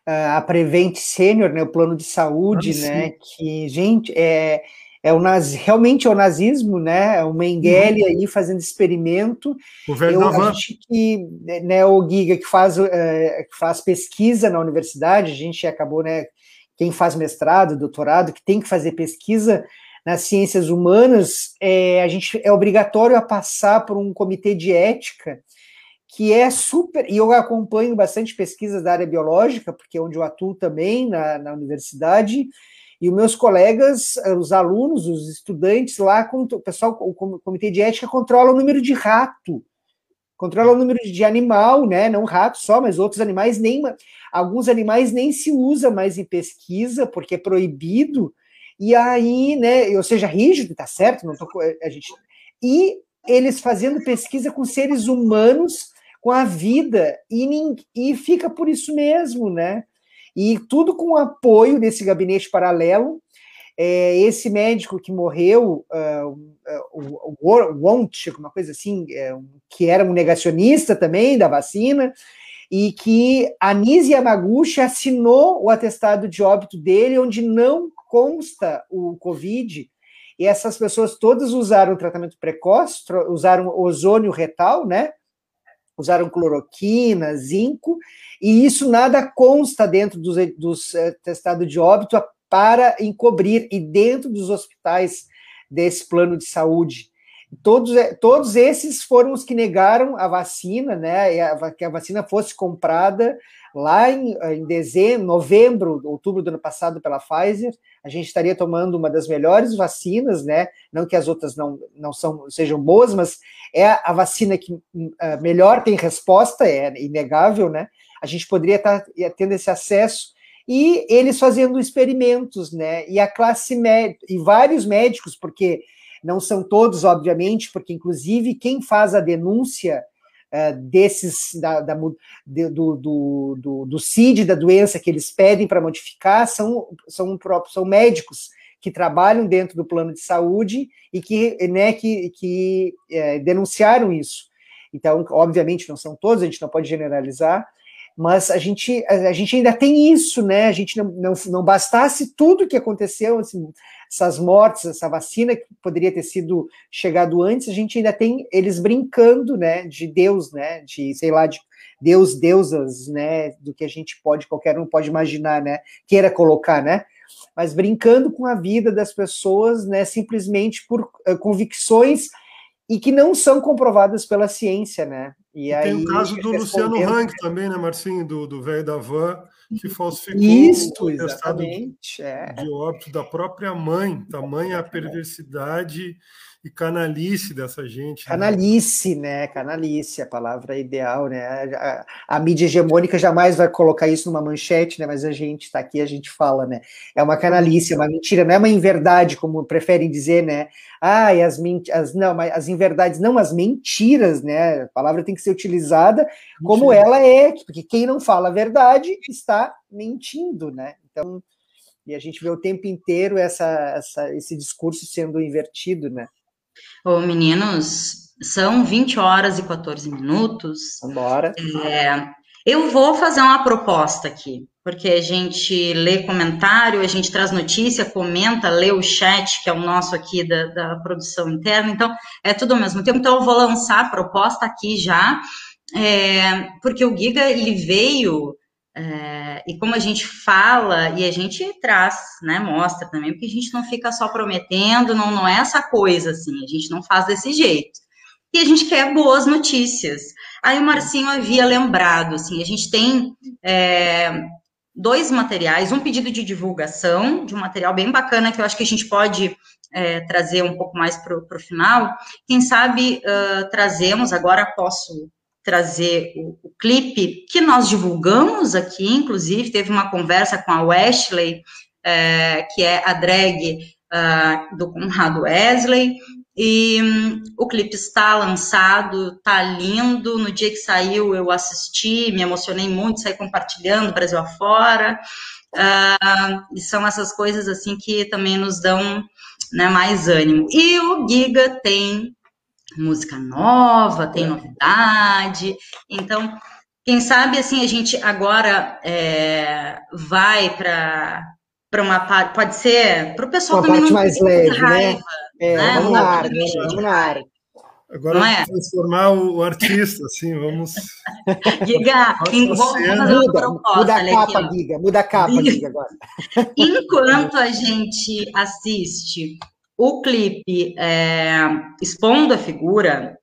a Prevent Senior, né, o plano de saúde, ah, né, que, gente, é, é o realmente é o nazismo, né, é o Mengele uhum. aí fazendo experimento. O Eu acho que, né, o Giga que faz, é, que faz pesquisa na universidade, a gente acabou, né, quem faz mestrado, doutorado, que tem que fazer pesquisa nas ciências humanas, é, a gente é obrigatório a passar por um comitê de ética, que é super. E eu acompanho bastante pesquisas da área biológica, porque é onde eu atuo também na, na universidade, e os meus colegas, os alunos, os estudantes lá, o pessoal, o comitê de ética controla o número de rato, controla o número de animal, né? Não rato só, mas outros animais nem. Alguns animais nem se usa mais em pesquisa, porque é proibido. E aí, né? Ou seja, rígido, tá certo? Não tô, a gente. E eles fazendo pesquisa com seres humanos com a vida, e, e fica por isso mesmo, né? E tudo com o apoio desse gabinete paralelo. É, esse médico que morreu, uh, o, o Wonch, uma coisa assim, é, que era um negacionista também da vacina, e que a Nise Yamaguchi assinou o atestado de óbito dele, onde não consta o Covid, e essas pessoas todas usaram tratamento precoce, usaram ozônio retal, né? Usaram cloroquina, zinco, e isso nada consta dentro dos, dos uh, testados de óbito para encobrir, e dentro dos hospitais desse plano de saúde. Todos, eh, todos esses foram os que negaram a vacina, né? Que a vacina fosse comprada lá em, em dezembro, novembro, outubro do ano passado pela Pfizer, a gente estaria tomando uma das melhores vacinas, né? Não que as outras não, não são, sejam boas, mas é a vacina que uh, melhor tem resposta, é inegável, né? A gente poderia estar tendo esse acesso e eles fazendo experimentos, né? E a classe médica, e vários médicos, porque não são todos, obviamente, porque inclusive quem faz a denúncia uh, desses da, da de, do, do, do, do CID, da doença que eles pedem para modificar, são, são, próprios, são médicos que trabalham dentro do plano de saúde e que, né, que, que é, denunciaram isso. Então, obviamente, não são todos, a gente não pode generalizar, mas a gente, a, gente ainda tem isso, né? A gente não, não, não bastasse tudo que aconteceu, assim, essas mortes, essa vacina que poderia ter sido chegado antes, a gente ainda tem eles brincando, né, de Deus, né, de, sei lá, de Deus, deusas, né, do que a gente pode, qualquer um pode imaginar, né, queira colocar, né, mas brincando com a vida das pessoas, né, simplesmente por uh, convicções e que não são comprovadas pela ciência, né? E, e aí, tem o caso do Luciano Hang também, né, Marcinho, do velho da van, que falsificou Isto, o exatamente, de, é. de óbito da própria mãe, tamanha a perversidade e canalice dessa gente. Né? Canalice, né? né? Canalice, a palavra ideal, né? A, a, mídia hegemônica jamais vai colocar isso numa manchete, né? Mas a gente está aqui, a gente fala, né? É uma canalice, é uma mentira, não é uma inverdade, como preferem dizer, né? Ah, e as, as não, mas as inverdades, não, as mentiras, né? A palavra tem que ser utilizada como Mentira. ela é, porque quem não fala a verdade está mentindo, né? Então, e a gente vê o tempo inteiro essa, essa, esse discurso sendo invertido, né? Ô, meninos, são 20 horas e 14 minutos. Vambora. É, eu vou fazer uma proposta aqui, porque a gente lê comentário, a gente traz notícia, comenta, lê o chat, que é o nosso aqui da, da produção interna, então é tudo ao mesmo tempo. Então eu vou lançar a proposta aqui já, é, porque o Giga ele veio é, e como a gente fala e a gente traz, né, mostra também, porque a gente não fica só prometendo, não, não é essa coisa assim, a gente não faz desse jeito. E a gente quer boas notícias. Aí o Marcinho havia lembrado, assim, a gente tem é, dois materiais, um pedido de divulgação, de um material bem bacana que eu acho que a gente pode é, trazer um pouco mais para o final. Quem sabe uh, trazemos, agora posso trazer o, o, clipe que nós divulgamos aqui, inclusive teve uma conversa com a Wesley, é, que é a drag uh, do Conrado Wesley, e um, o clipe está lançado, tá lindo. No dia que saiu, eu assisti, me emocionei muito, saí compartilhando Brasil afora. Uh, e são essas coisas assim que também nos dão né, mais ânimo. E o Giga tem música nova, tem novidade. Então, quem sabe assim a gente agora é, vai para para uma parte, pode ser para o pessoal uma também parte não mais leve, né? raiva, né? É, né? Vamos na pra vamos na. Agora é? transformar o, artista, assim, vamos. *laughs* Giga, Muda, muda a capa, aqui. Giga, muda a capa. Giga, agora. *laughs* Enquanto *laughs* a gente assiste o clipe é, expondo a figura,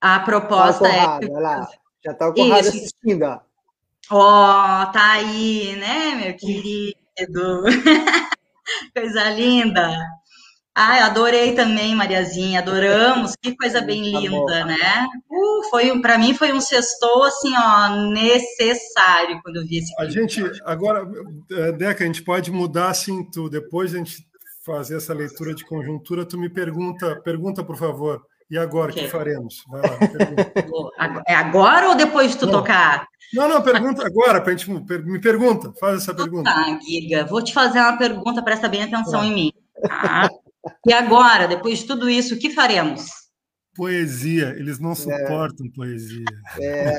a proposta é Conrado, olha lá. Já tá o Conrado Isso. assistindo, ó. Ó, tá aí, né, meu querido? *laughs* coisa linda. Ai, adorei também, Mariazinha, adoramos. Que coisa bem Tá bom. linda, né? Uh, foi um, para mim foi um sextou assim, ó, necessário quando eu vi esse A clipe. gente, agora, eh, Deca, a gente pode mudar assim, tu, depois a gente fazer essa leitura de conjuntura, tu me pergunta, pergunta, por favor. E agora, o que faremos? Vai lá, pergunta. *laughs* É agora ou depois de tu Não. tocar? Não, não, pergunta agora, pra gente, me pergunta, faz essa pergunta. Tá, Giga, vou te fazer uma pergunta, presta bem atenção em mim. Tá? E agora, depois de tudo isso, o que faremos? Poesia, eles não suportam poesia. É,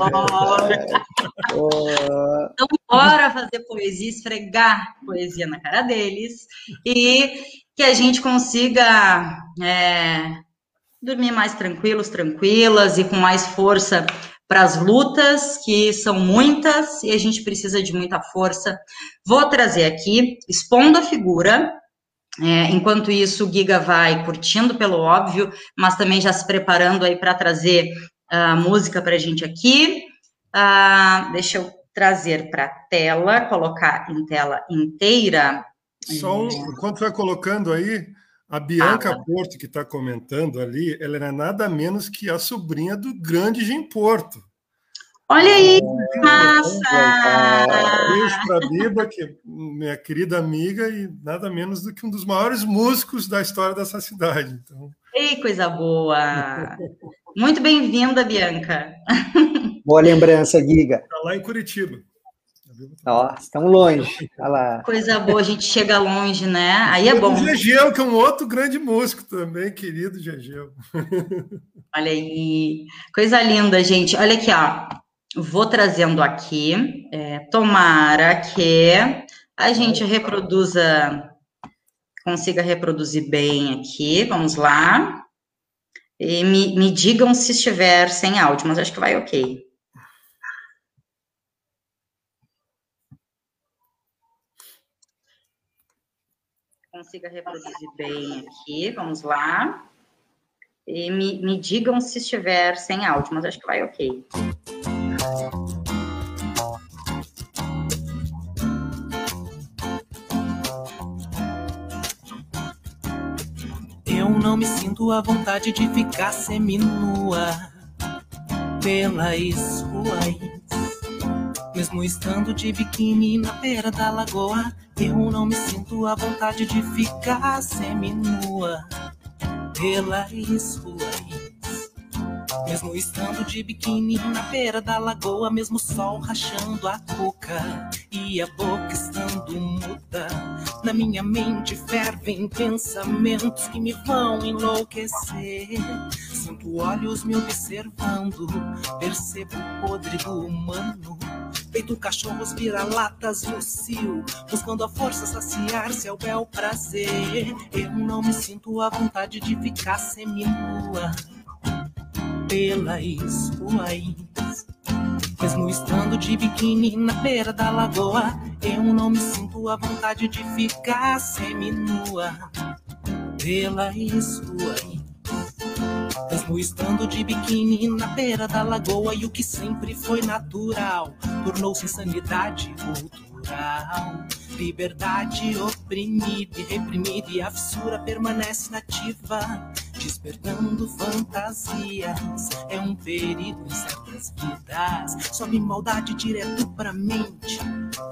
Oh, ó, Então, bora fazer poesia, esfregar poesia na cara deles e que a gente consiga é, dormir mais tranquilos, tranquilas e com mais força para as lutas, que são muitas e a gente precisa de muita força. Vou trazer aqui, expondo a figura. é, enquanto isso, o Giga vai curtindo pelo óbvio, mas também já se preparando aí para trazer a música para a gente aqui. Ah, deixa eu trazer para a tela, colocar em tela inteira. Só um, enquanto vai colocando aí, a Bianca Porto, que está comentando ali, ela era nada menos que a sobrinha do grande Jim Porto. Olha aí, É, massa! Beijo para a Biba, que é minha querida amiga, e nada menos do que um dos maiores músicos da história dessa cidade. Então, Ei, coisa boa! Muito bem-vinda, Bianca. *laughs* boa lembrança, Giga. está lá em Curitiba. Ó, estão longe. Olha lá. Coisa boa, a gente chega longe, né? Aí é bom. O Gegel, que é um outro grande músico também, querido Gegel. Olha aí. Coisa linda, gente. Olha aqui, ó. Vou trazendo aqui. É, tomara que a gente reproduza, consiga reproduzir bem aqui. Vamos lá. E me, me digam se estiver sem áudio, mas acho que vai ok. Consiga reproduzir bem aqui. Vamos lá. E me, me digam se estiver sem áudio, mas acho que vai ok. Eu não me sinto à vontade de ficar seminua pelas ruas. Mesmo estando de biquíni na beira da lagoa, eu não me sinto à vontade de ficar seminua pelas ruas. Mesmo estando de biquíni na beira da lagoa, mesmo sol rachando a cuca e a boca estando muda. Na minha mente fervem pensamentos que me vão enlouquecer. Sinto olhos me observando, percebo o podre do humano. Feito cachorros vira-latas no cio, buscando a força saciar seu bel prazer. Eu não me sinto à vontade de ficar seminua pelas ruas. Mesmo estando de biquíni na beira da lagoa, eu não me sinto à vontade de ficar seminua pelas ruas. Mesmo estando de biquíni na beira da lagoa, e o que sempre foi natural tornou-se insanidade cultural. Liberdade oprimida e reprimida, e a fissura permanece nativa, despertando fantasias. É um perigo em certas vidas, sobe maldade direto pra mente,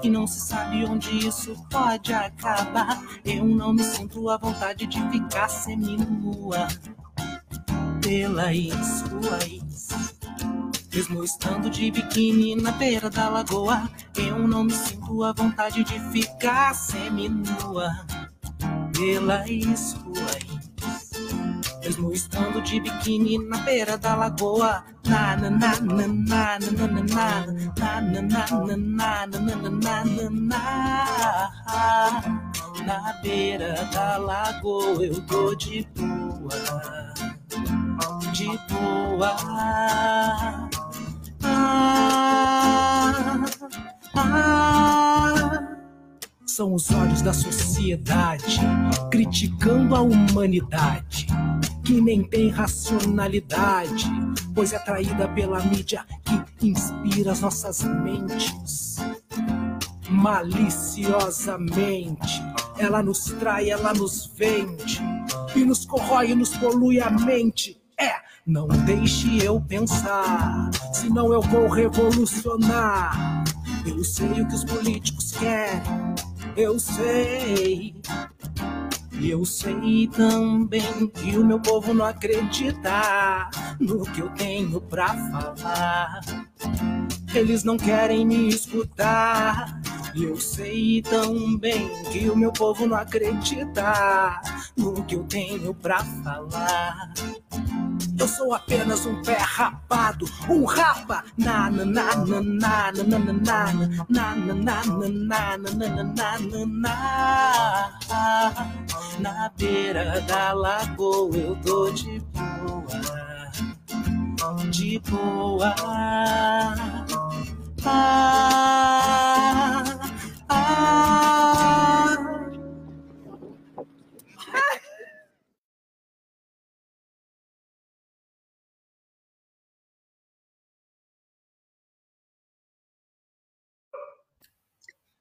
e não se sabe onde isso pode acabar. Eu não me sinto à vontade de ficar seminua pelas ruas. Mesmo estando de biquíni na beira da lagoa, eu não me sinto à vontade de ficar seminua pelas ruas. mesmo estando de biquíni na beira da lagoa. Na na na na na na na na na na na na na na na na na beira da lagoa eu tô de boa, de boa. Ah, ah são os olhos da sociedade criticando a humanidade, que nem tem racionalidade, pois é atraída pela mídia que inspira as nossas mentes. Maliciosamente, ela nos trai, ela nos vende e nos corrói, nos polui a mente. É, não deixe eu pensar, senão eu vou revolucionar. Eu sei o que os políticos querem eu sei. E eu sei também que o meu povo não acredita no que eu tenho pra falar. Eles não querem me escutar. E eu sei também que o meu povo não acredita no que eu tenho pra falar. Eu sou apenas um pé rapado, um rapa. Na na na na na na na na na na na na na na na na na beira da lagoa eu tô de boa, de boa. Ah, ah. *laughs*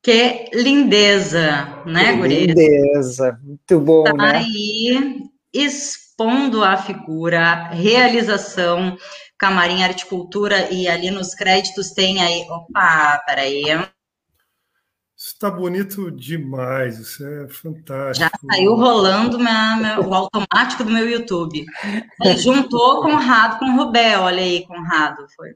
Que lindeza, né, Guria? Lindeza, muito bom, tá né? aí expondo a figura, realização, Camarim Arte Cultura, e ali nos créditos tem aí. Opa, peraí. Está bonito demais, isso é fantástico. Já saiu rolando minha, minha, o automático do meu YouTube. Ele juntou Conrado com Rubel, olha aí, Conrado. Foi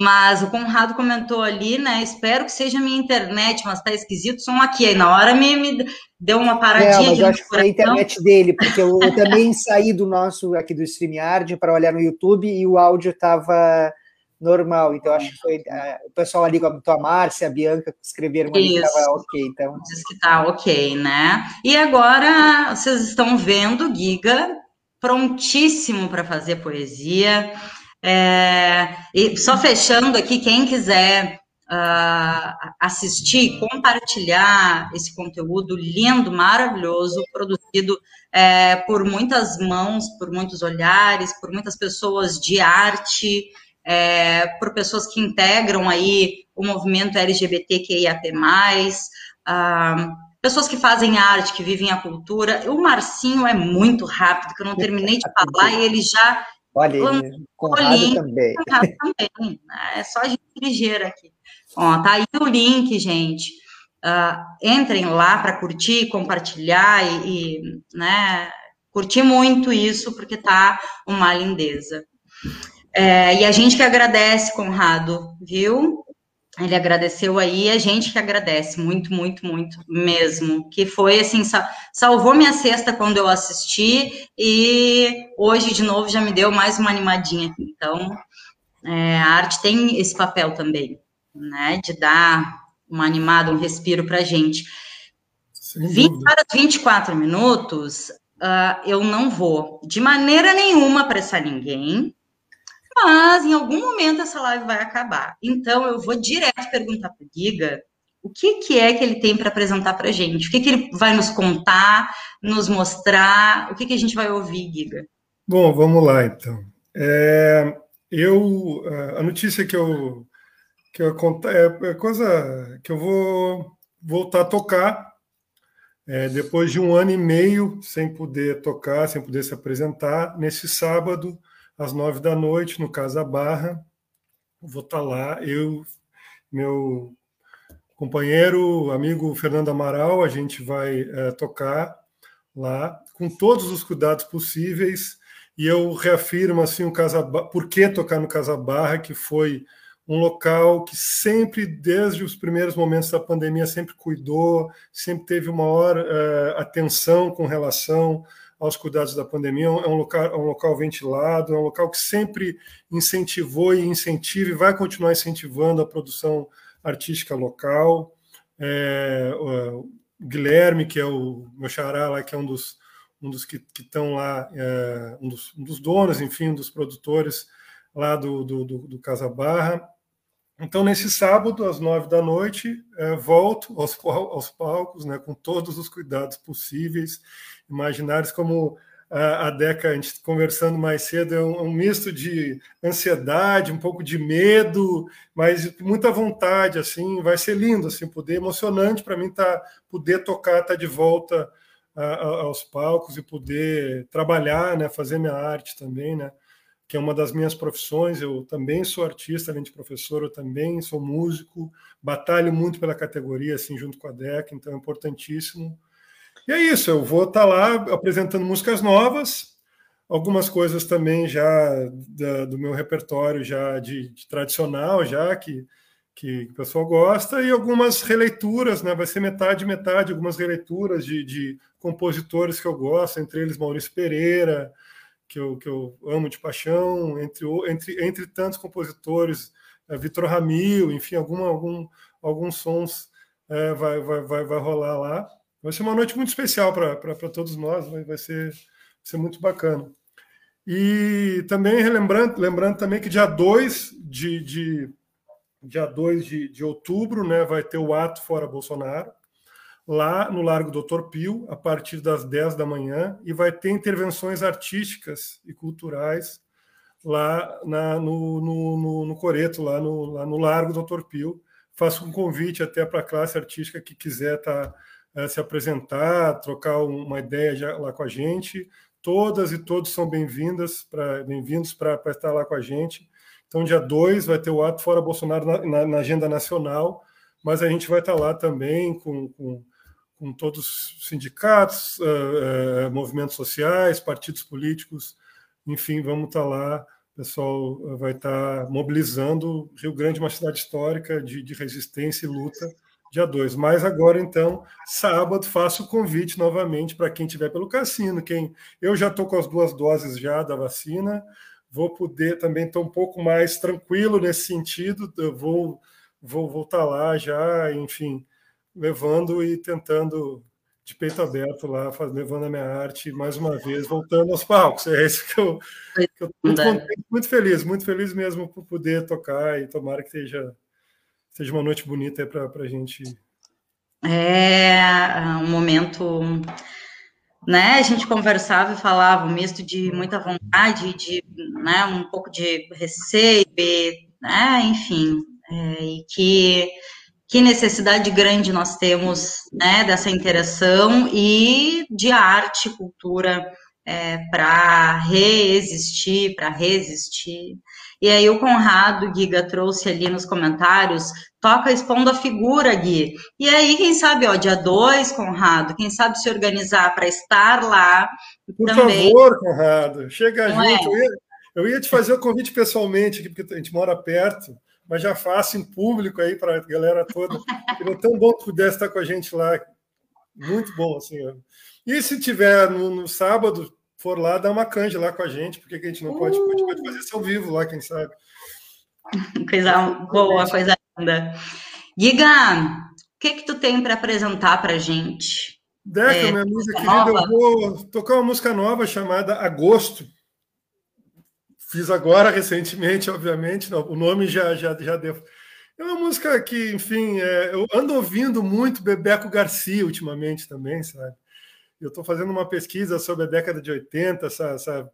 mas o Conrado comentou ali, né? Espero que seja minha internet, mas tá esquisito o som aqui. Aí na hora me, me deu uma paradinha. Não, mas eu acho que foi a internet dele, porque eu, eu também saí do nosso aqui do StreamYard para olhar no YouTube e o áudio estava normal. Então acho que foi uh, o pessoal ali, a Márcia, a Bianca, escreveram ali Isso. que estava ok. Então... Diz que tá ok, né? E agora vocês estão vendo Giga prontíssimo para fazer poesia. É, e só fechando aqui, quem quiser uh, assistir, compartilhar esse conteúdo lindo, maravilhoso, produzido é, por muitas mãos, por muitos olhares, por muitas pessoas de arte, é, por pessoas que integram aí o movimento LGBTQIAP+, uh, pessoas que fazem arte, que vivem a cultura. O Marcinho é muito rápido, que eu não terminei de falar e ele já Olha ele, Conrado também. Conrado também, né? é só a gente ligeira aqui. Ó, tá aí o link, gente. Uh, entrem lá para curtir, compartilhar e, e, né, curtir muito isso, porque tá uma lindeza. É, e a gente que agradece, Conrado, viu? Ele agradeceu aí, a gente que agradece, muito, muito, muito mesmo. Que foi assim, salvou minha cesta quando eu assisti, e hoje, de novo, já me deu mais uma animadinha. Então, é, a arte tem esse papel também, né? De dar uma animada, um respiro pra gente. 20 para 24 minutos, uh, eu não vou de maneira nenhuma apressar ninguém, mas em algum momento essa live vai acabar. Então eu vou direto perguntar para o Giga o que, que é que ele tem para apresentar para a gente, o que, que ele vai nos contar, nos mostrar, o que, que a gente vai ouvir, Giga. Bom, vamos lá então. É, eu a notícia que eu que eu contar é, é coisa que eu vou voltar a tocar é, depois de um ano e meio sem poder tocar, sem poder se apresentar. Nesse sábado às nove da noite, no Casa Barra. Vou estar tá lá, eu, meu companheiro, amigo Fernando Amaral, a gente vai é, tocar lá com todos os cuidados possíveis. E eu reafirmo assim o Casa por que tocar no Casa Barra, que foi um local que sempre, desde os primeiros momentos da pandemia, sempre cuidou, sempre teve maior uh, atenção com relação aos cuidados da pandemia. É um local, é um local ventilado, é um local que sempre incentivou e incentiva e vai continuar incentivando a produção artística local. É, Guilherme, que é o meu xará lá, que é um dos, um dos que estão lá, é, um, dos, um, dos, donos, enfim, um dos produtores lá do, do, do, do Casa Barra. Então, nesse sábado, às nove da noite, é, volto aos, aos palcos, né, com todos os cuidados possíveis, imaginários, como a, a Deca, a gente conversando mais cedo, é um, um, misto de ansiedade, um pouco de medo, mas muita vontade, assim, vai ser lindo, assim, poder, emocionante para mim tá, poder tocar, estar tá de volta a, a, aos palcos e poder trabalhar, né, fazer minha arte também, né, que é uma das minhas profissões. Eu também sou artista, além de professor, eu também sou músico, batalho muito pela categoria, assim, junto com a DEC, então é importantíssimo. E é isso, eu vou estar tá lá apresentando músicas novas, algumas coisas também já da, do meu repertório já de, de, tradicional, já que, que o pessoal gosta, e algumas releituras, né? vai ser metade, metade, algumas releituras de, de compositores que eu gosto, entre eles Maurício Pereira, que eu, que eu amo de paixão, entre, entre, entre tantos compositores, é, Vitor Ramil, enfim, alguma, algum, alguns sons é, vai, vai, vai, vai rolar lá. Vai ser uma noite muito especial para todos nós, vai, vai, ser, vai ser muito bacana. E também relembrando, lembrando também que dia 2 de, de, dia 2 de, de outubro né, vai ter o ato Fora Bolsonaro lá no Largo Doutor Pio, a partir das 10 da manhã, e vai ter intervenções artísticas e culturais lá na, no, no, no, no, Coreto, lá no, lá no Largo Doutor Pio. Faço um convite até para a classe artística que quiser tá, é, se apresentar, trocar uma ideia já, lá com a gente. Todas e todos são bem-vindas, bem-vindos para estar lá com a gente. Então, dia 2 vai ter o ato Fora Bolsonaro na, na, na agenda nacional, mas a gente vai estar lá também com, com com todos os sindicatos, uh, uh, movimentos sociais, partidos políticos, enfim, vamos estar lá. O pessoal vai estar mobilizando. Rio Grande é uma cidade histórica de, de resistência e luta, dia 2. Mas agora, então, sábado, faço o convite novamente para quem estiver pelo cassino. Quem Eu já estou com as duas doses já da vacina, vou poder também estar um pouco mais tranquilo nesse sentido. Eu vou, vou voltar lá já, enfim levando e tentando de peito aberto lá, levando a minha arte mais uma vez, voltando aos palcos. É isso que eu, eu muito, muito feliz, muito feliz mesmo por poder tocar e tomara que seja, seja uma noite bonita para a gente. É um momento, né? A gente conversava e falava um misto de muita vontade, de né, um pouco de receio, né? Enfim, é, e que que necessidade grande nós temos né, dessa interação e de arte, cultura é, para reexistir, para resistir. E aí o Conrado Giga trouxe ali nos comentários, toca expondo a figura, Gui. E aí, quem sabe, ó, dia 2, Conrado, quem sabe se organizar para estar lá Por também. favor, Conrado, chega Não junto. É? Eu, ia, eu ia te fazer o convite pessoalmente, porque a gente mora perto mas já faço em público aí para a galera toda. Seria tão bom que pudesse estar com a gente lá. Muito bom, assim. E se tiver no, no sábado, for lá, dá uma canja lá com a gente, porque a gente não pode, uh! pode, pode fazer isso ao vivo lá, quem sabe. *laughs* Coisa boa, coisa linda. Giga, o que que tu tem para apresentar para gente? Deca, é, minha música querida, nova? eu vou tocar uma música nova chamada Agosto. Fiz agora, recentemente, obviamente, não, o nome já, já, já deu. É uma música que, enfim, é, eu ando ouvindo muito Bebeco Garcia ultimamente também, sabe? Eu estou fazendo uma pesquisa sobre a década de 80, essa, essa,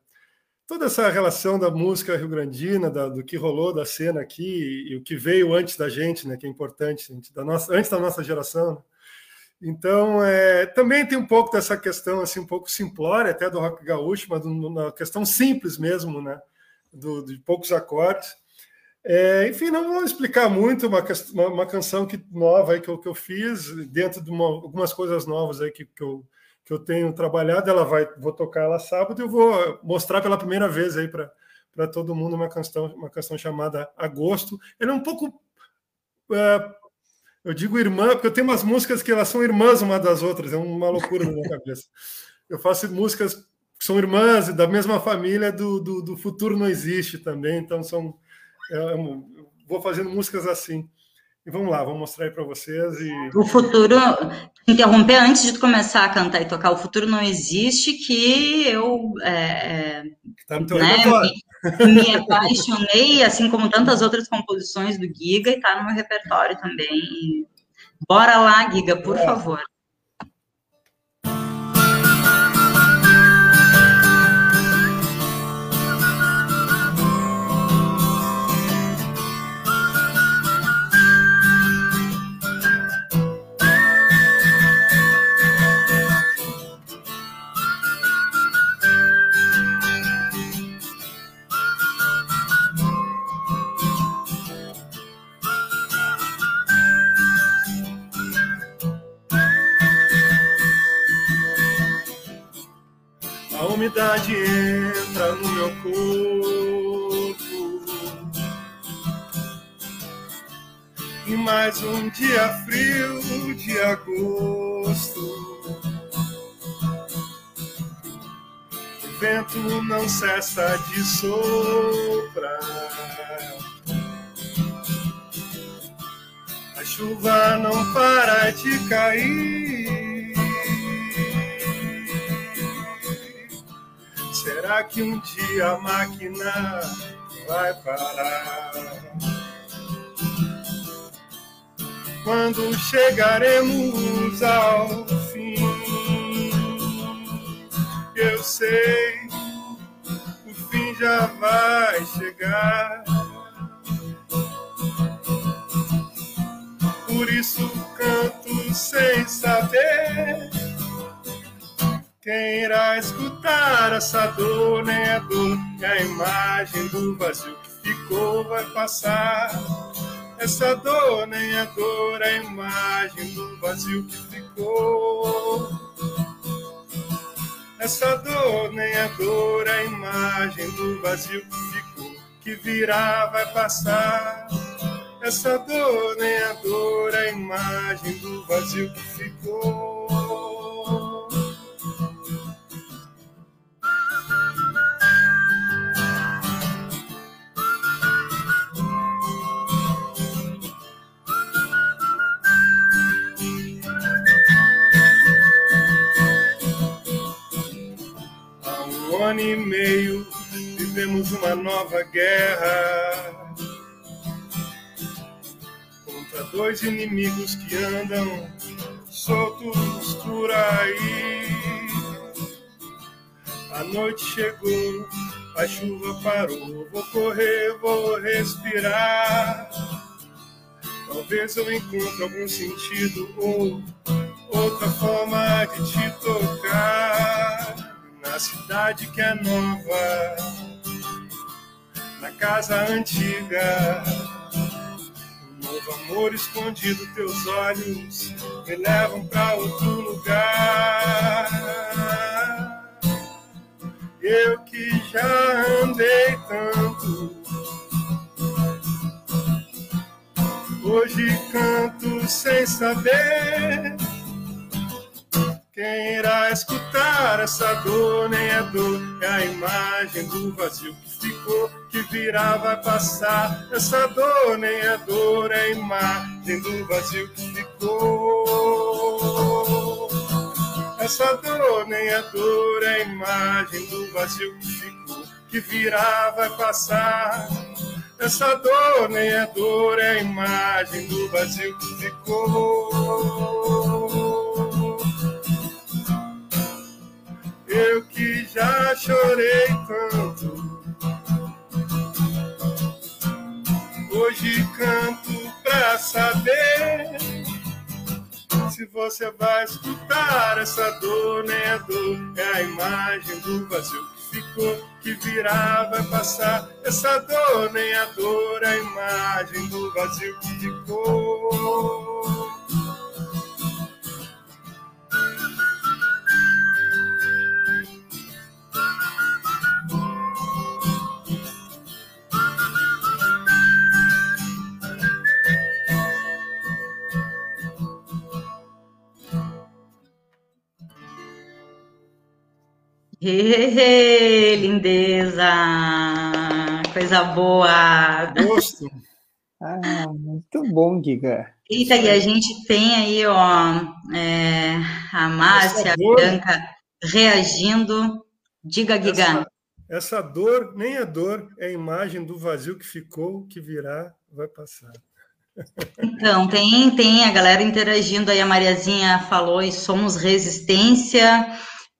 toda essa relação da música rio-grandina, do que rolou da cena aqui e, o que veio antes da gente, né, que é importante, gente, da nossa, antes da nossa geração. Né? Então, é, também tem um pouco dessa questão, assim, um pouco simplória até do rock gaúcho, mas uma questão simples mesmo, né? do, de poucos acordes. É, enfim, não vou explicar muito uma, uma, uma, canção que, nova aí que eu, que eu fiz, dentro de uma, algumas coisas novas aí que, que, eu, que eu tenho trabalhado. Ela vai, vou tocar ela sábado e eu vou mostrar pela primeira vez aí para para todo mundo uma canção, uma canção chamada Agosto. Ela é um pouco. É, eu digo irmã, porque eu tenho umas músicas que elas são irmãs uma das outras, é uma loucura na minha *laughs* cabeça. Eu faço músicas são irmãs da mesma família do, do, do Futuro Não Existe também, então são. É, é vou fazendo músicas assim. E vamos lá, vou mostrar aí para vocês. E... O futuro, interromper antes de começar a cantar e tocar, o futuro não existe, que eu é, tá no teu né, me, me, apaixonei, assim como tantas outras composições do Giga, e está no meu repertório também. Bora lá, Giga, por favor. Cessa de soprar. A chuva não para de cair. Será que um dia a máquina vai parar? Quando chegaremos ao fim, eu sei, já vai chegar. Por isso canto sem saber quem irá escutar essa dor, nem a dor, e a imagem do vazio que ficou vai passar. Essa dor, nem a dor, a imagem do vazio que ficou. Essa dor, nem a dor, a imagem do vazio que ficou, que virá vai passar. Essa dor, nem a dor, a imagem do vazio que ficou. Ano e meio vivemos uma nova guerra contra dois inimigos que andam soltos por aí. A noite chegou, a chuva parou. Vou correr, vou respirar. Talvez eu encontre algum sentido ou outra forma de te tocar na cidade que é nova, na casa antiga. Um novo amor escondido, teus olhos me levam para outro lugar. Eu que já andei tanto, hoje canto sem saber quem irá escutar essa dor, nem a dor, é a imagem do vazio que ficou, que virá, vai passar. Essa dor, nem a dor, é a imagem do vazio que ficou. Essa dor, nem a dor, é a imagem do vazio que ficou, que virá, vai passar. Essa dor, nem a dor, é a imagem do vazio que ficou. Eu que já chorei tanto. Hoje canto pra saber se você vai escutar essa dor, nem a dor, é a imagem do vazio que ficou, que virá, vai passar. Essa dor, nem a dor, é a imagem do vazio que ficou. Hehehe, lindeza! Coisa boa! Gosto. *laughs* Ah, muito bom, Giga. Eita, e a gente tem aí, ó, é, a Márcia, a Bianca reagindo. Diga, Giga. Essa, essa dor nem é dor, é a imagem do vazio que ficou, que virá, vai passar. Então, tem, tem a galera interagindo aí, a Mariazinha falou, e somos resistência.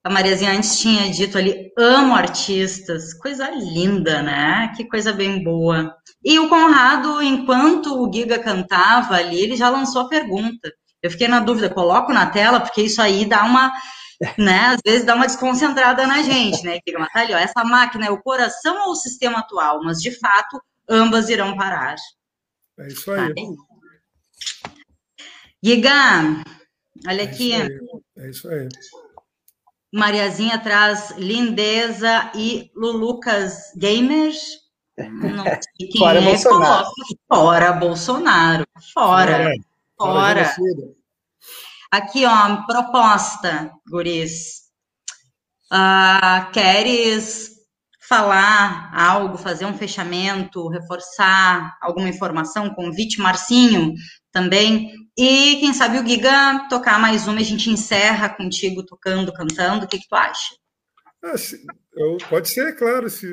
A Mariazinha antes tinha dito ali, amo artistas. Coisa linda, né? Que coisa bem boa. E o Conrado, enquanto o Giga cantava ali, ele já lançou a pergunta. Eu fiquei na dúvida, coloco na tela, porque isso aí dá uma, *laughs* né? Às vezes dá uma desconcentrada na gente, né? Giga, mas tá ali, ó, essa máquina é o coração ou o sistema atual? Mas, de fato, ambas irão parar. É isso aí. Tá Giga, olha é aqui. Isso é isso aí. Mariazinha traz lindeza e Lulucas Gamers. Não *laughs* sei quem Fora é, Bolsonaro. coloca fora Bolsonaro. Fora. Fora. genocida. Aqui, ó, proposta, guris. Ah, queres falar algo, fazer um fechamento, reforçar alguma informação, convite, Marcinho também. E quem sabe o Giga tocar mais uma, a gente encerra contigo tocando, cantando. O que, que tu acha? Ah, se- eu- pode ser, claro, se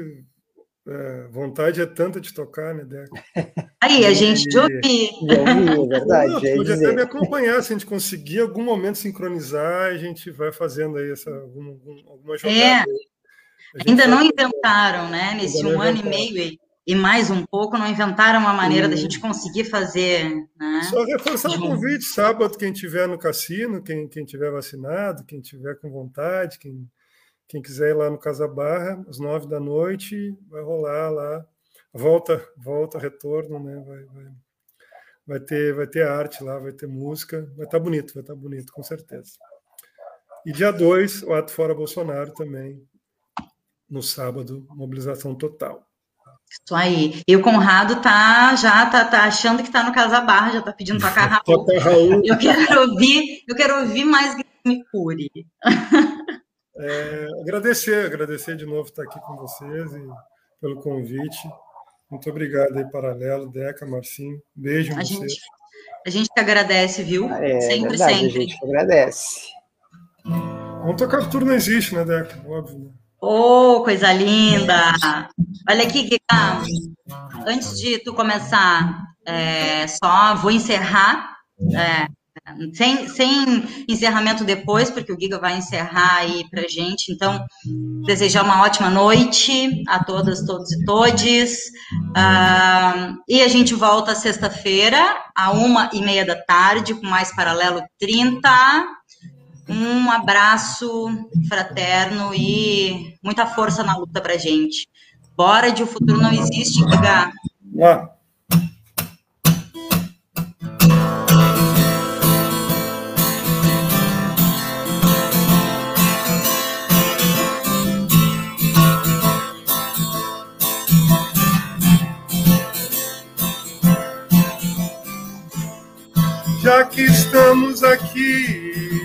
é, vontade é tanta de tocar, né, Deca? *laughs* Aí, a gente de ouvir. É *laughs* verdade. Não, já ia pode até me acompanhar, se a gente conseguir em algum momento sincronizar, a gente vai fazendo aí essa, algum, algum- alguma jogada. É. aí. A gente Ainda não inventaram, né? Nesse um ano e meio e, e mais um pouco, não inventaram uma maneira da Hum. gente conseguir fazer, né? Só reforçar o convite, sábado, quem tiver no cassino, quem, quem tiver vacinado, quem tiver com vontade, quem, quem quiser ir lá no Casa Barra, às nove da noite, vai rolar lá. Volta, volta, retorno, né? Vai, vai, vai, ter, vai ter arte lá, vai ter música, vai estar bonito, vai estar bonito, com certeza. E dia 2, o Ato Fora Bolsonaro também, no sábado, mobilização total. Isso aí. E o Conrado tá já tá, tá achando que tá no Casa Barra, já tá pedindo pra cá *laughs* Raul. Eu quero ouvir, eu quero ouvir mais Me Cure. *laughs* É, agradecer, agradecer de novo estar aqui com vocês e pelo convite. Muito obrigado aí, Paralelo, Deca, Marcinho. Beijo em A vocês. gente, a gente que agradece, viu? É sempre, verdade, a sempre. gente agradece. Vamos tocar tudo não existe, né, Deca? Óbvio, né? Ô, coisa linda! Olha aqui, Guiga, antes de tu começar, é, só vou encerrar, é, sem, sem encerramento depois, porque o Giga vai encerrar aí pra gente. Então, desejar uma ótima noite a todas, todos e todes. E a gente volta sexta-feira, a uma e meia da tarde, com mais Paralelo 30. Um abraço fraterno e muita força na luta pra gente. Bora de o futuro não existe. Lá. Já que estamos aqui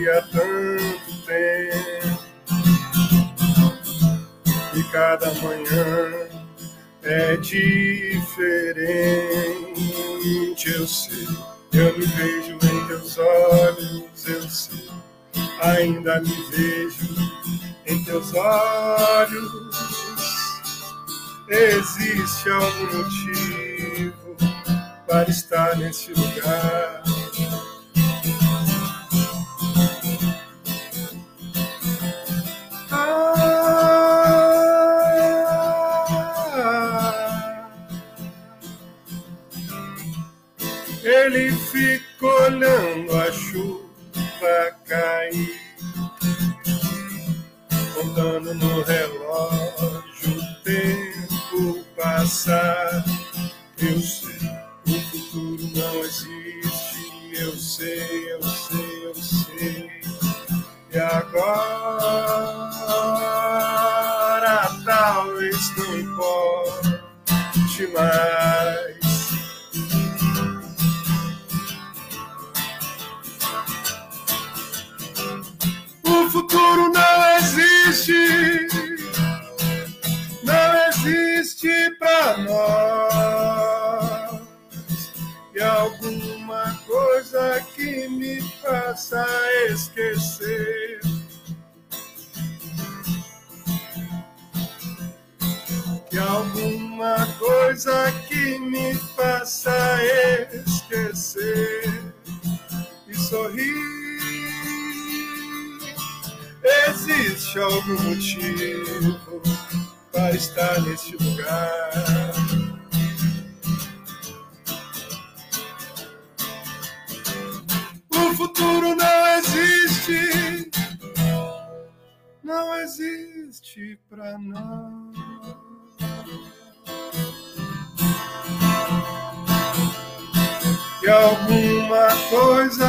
há tanto tempo e cada manhã é diferente, eu sei. Eu me vejo em teus olhos, eu sei. Ainda me vejo em teus olhos. Existe algum motivo para estar nesse lugar? Olhando a chuva cair, contando no relógio o tempo passar. Eu sei, o futuro não existe. Eu sei, eu sei, eu sei. E agora talvez não importe mais. para nós e alguma coisa que me faça esquecer. Que alguma coisa que me faça esquecer e sorrir. Existe algum motivo para estar neste lugar? O futuro não existe, não existe para nós. E alguma coisa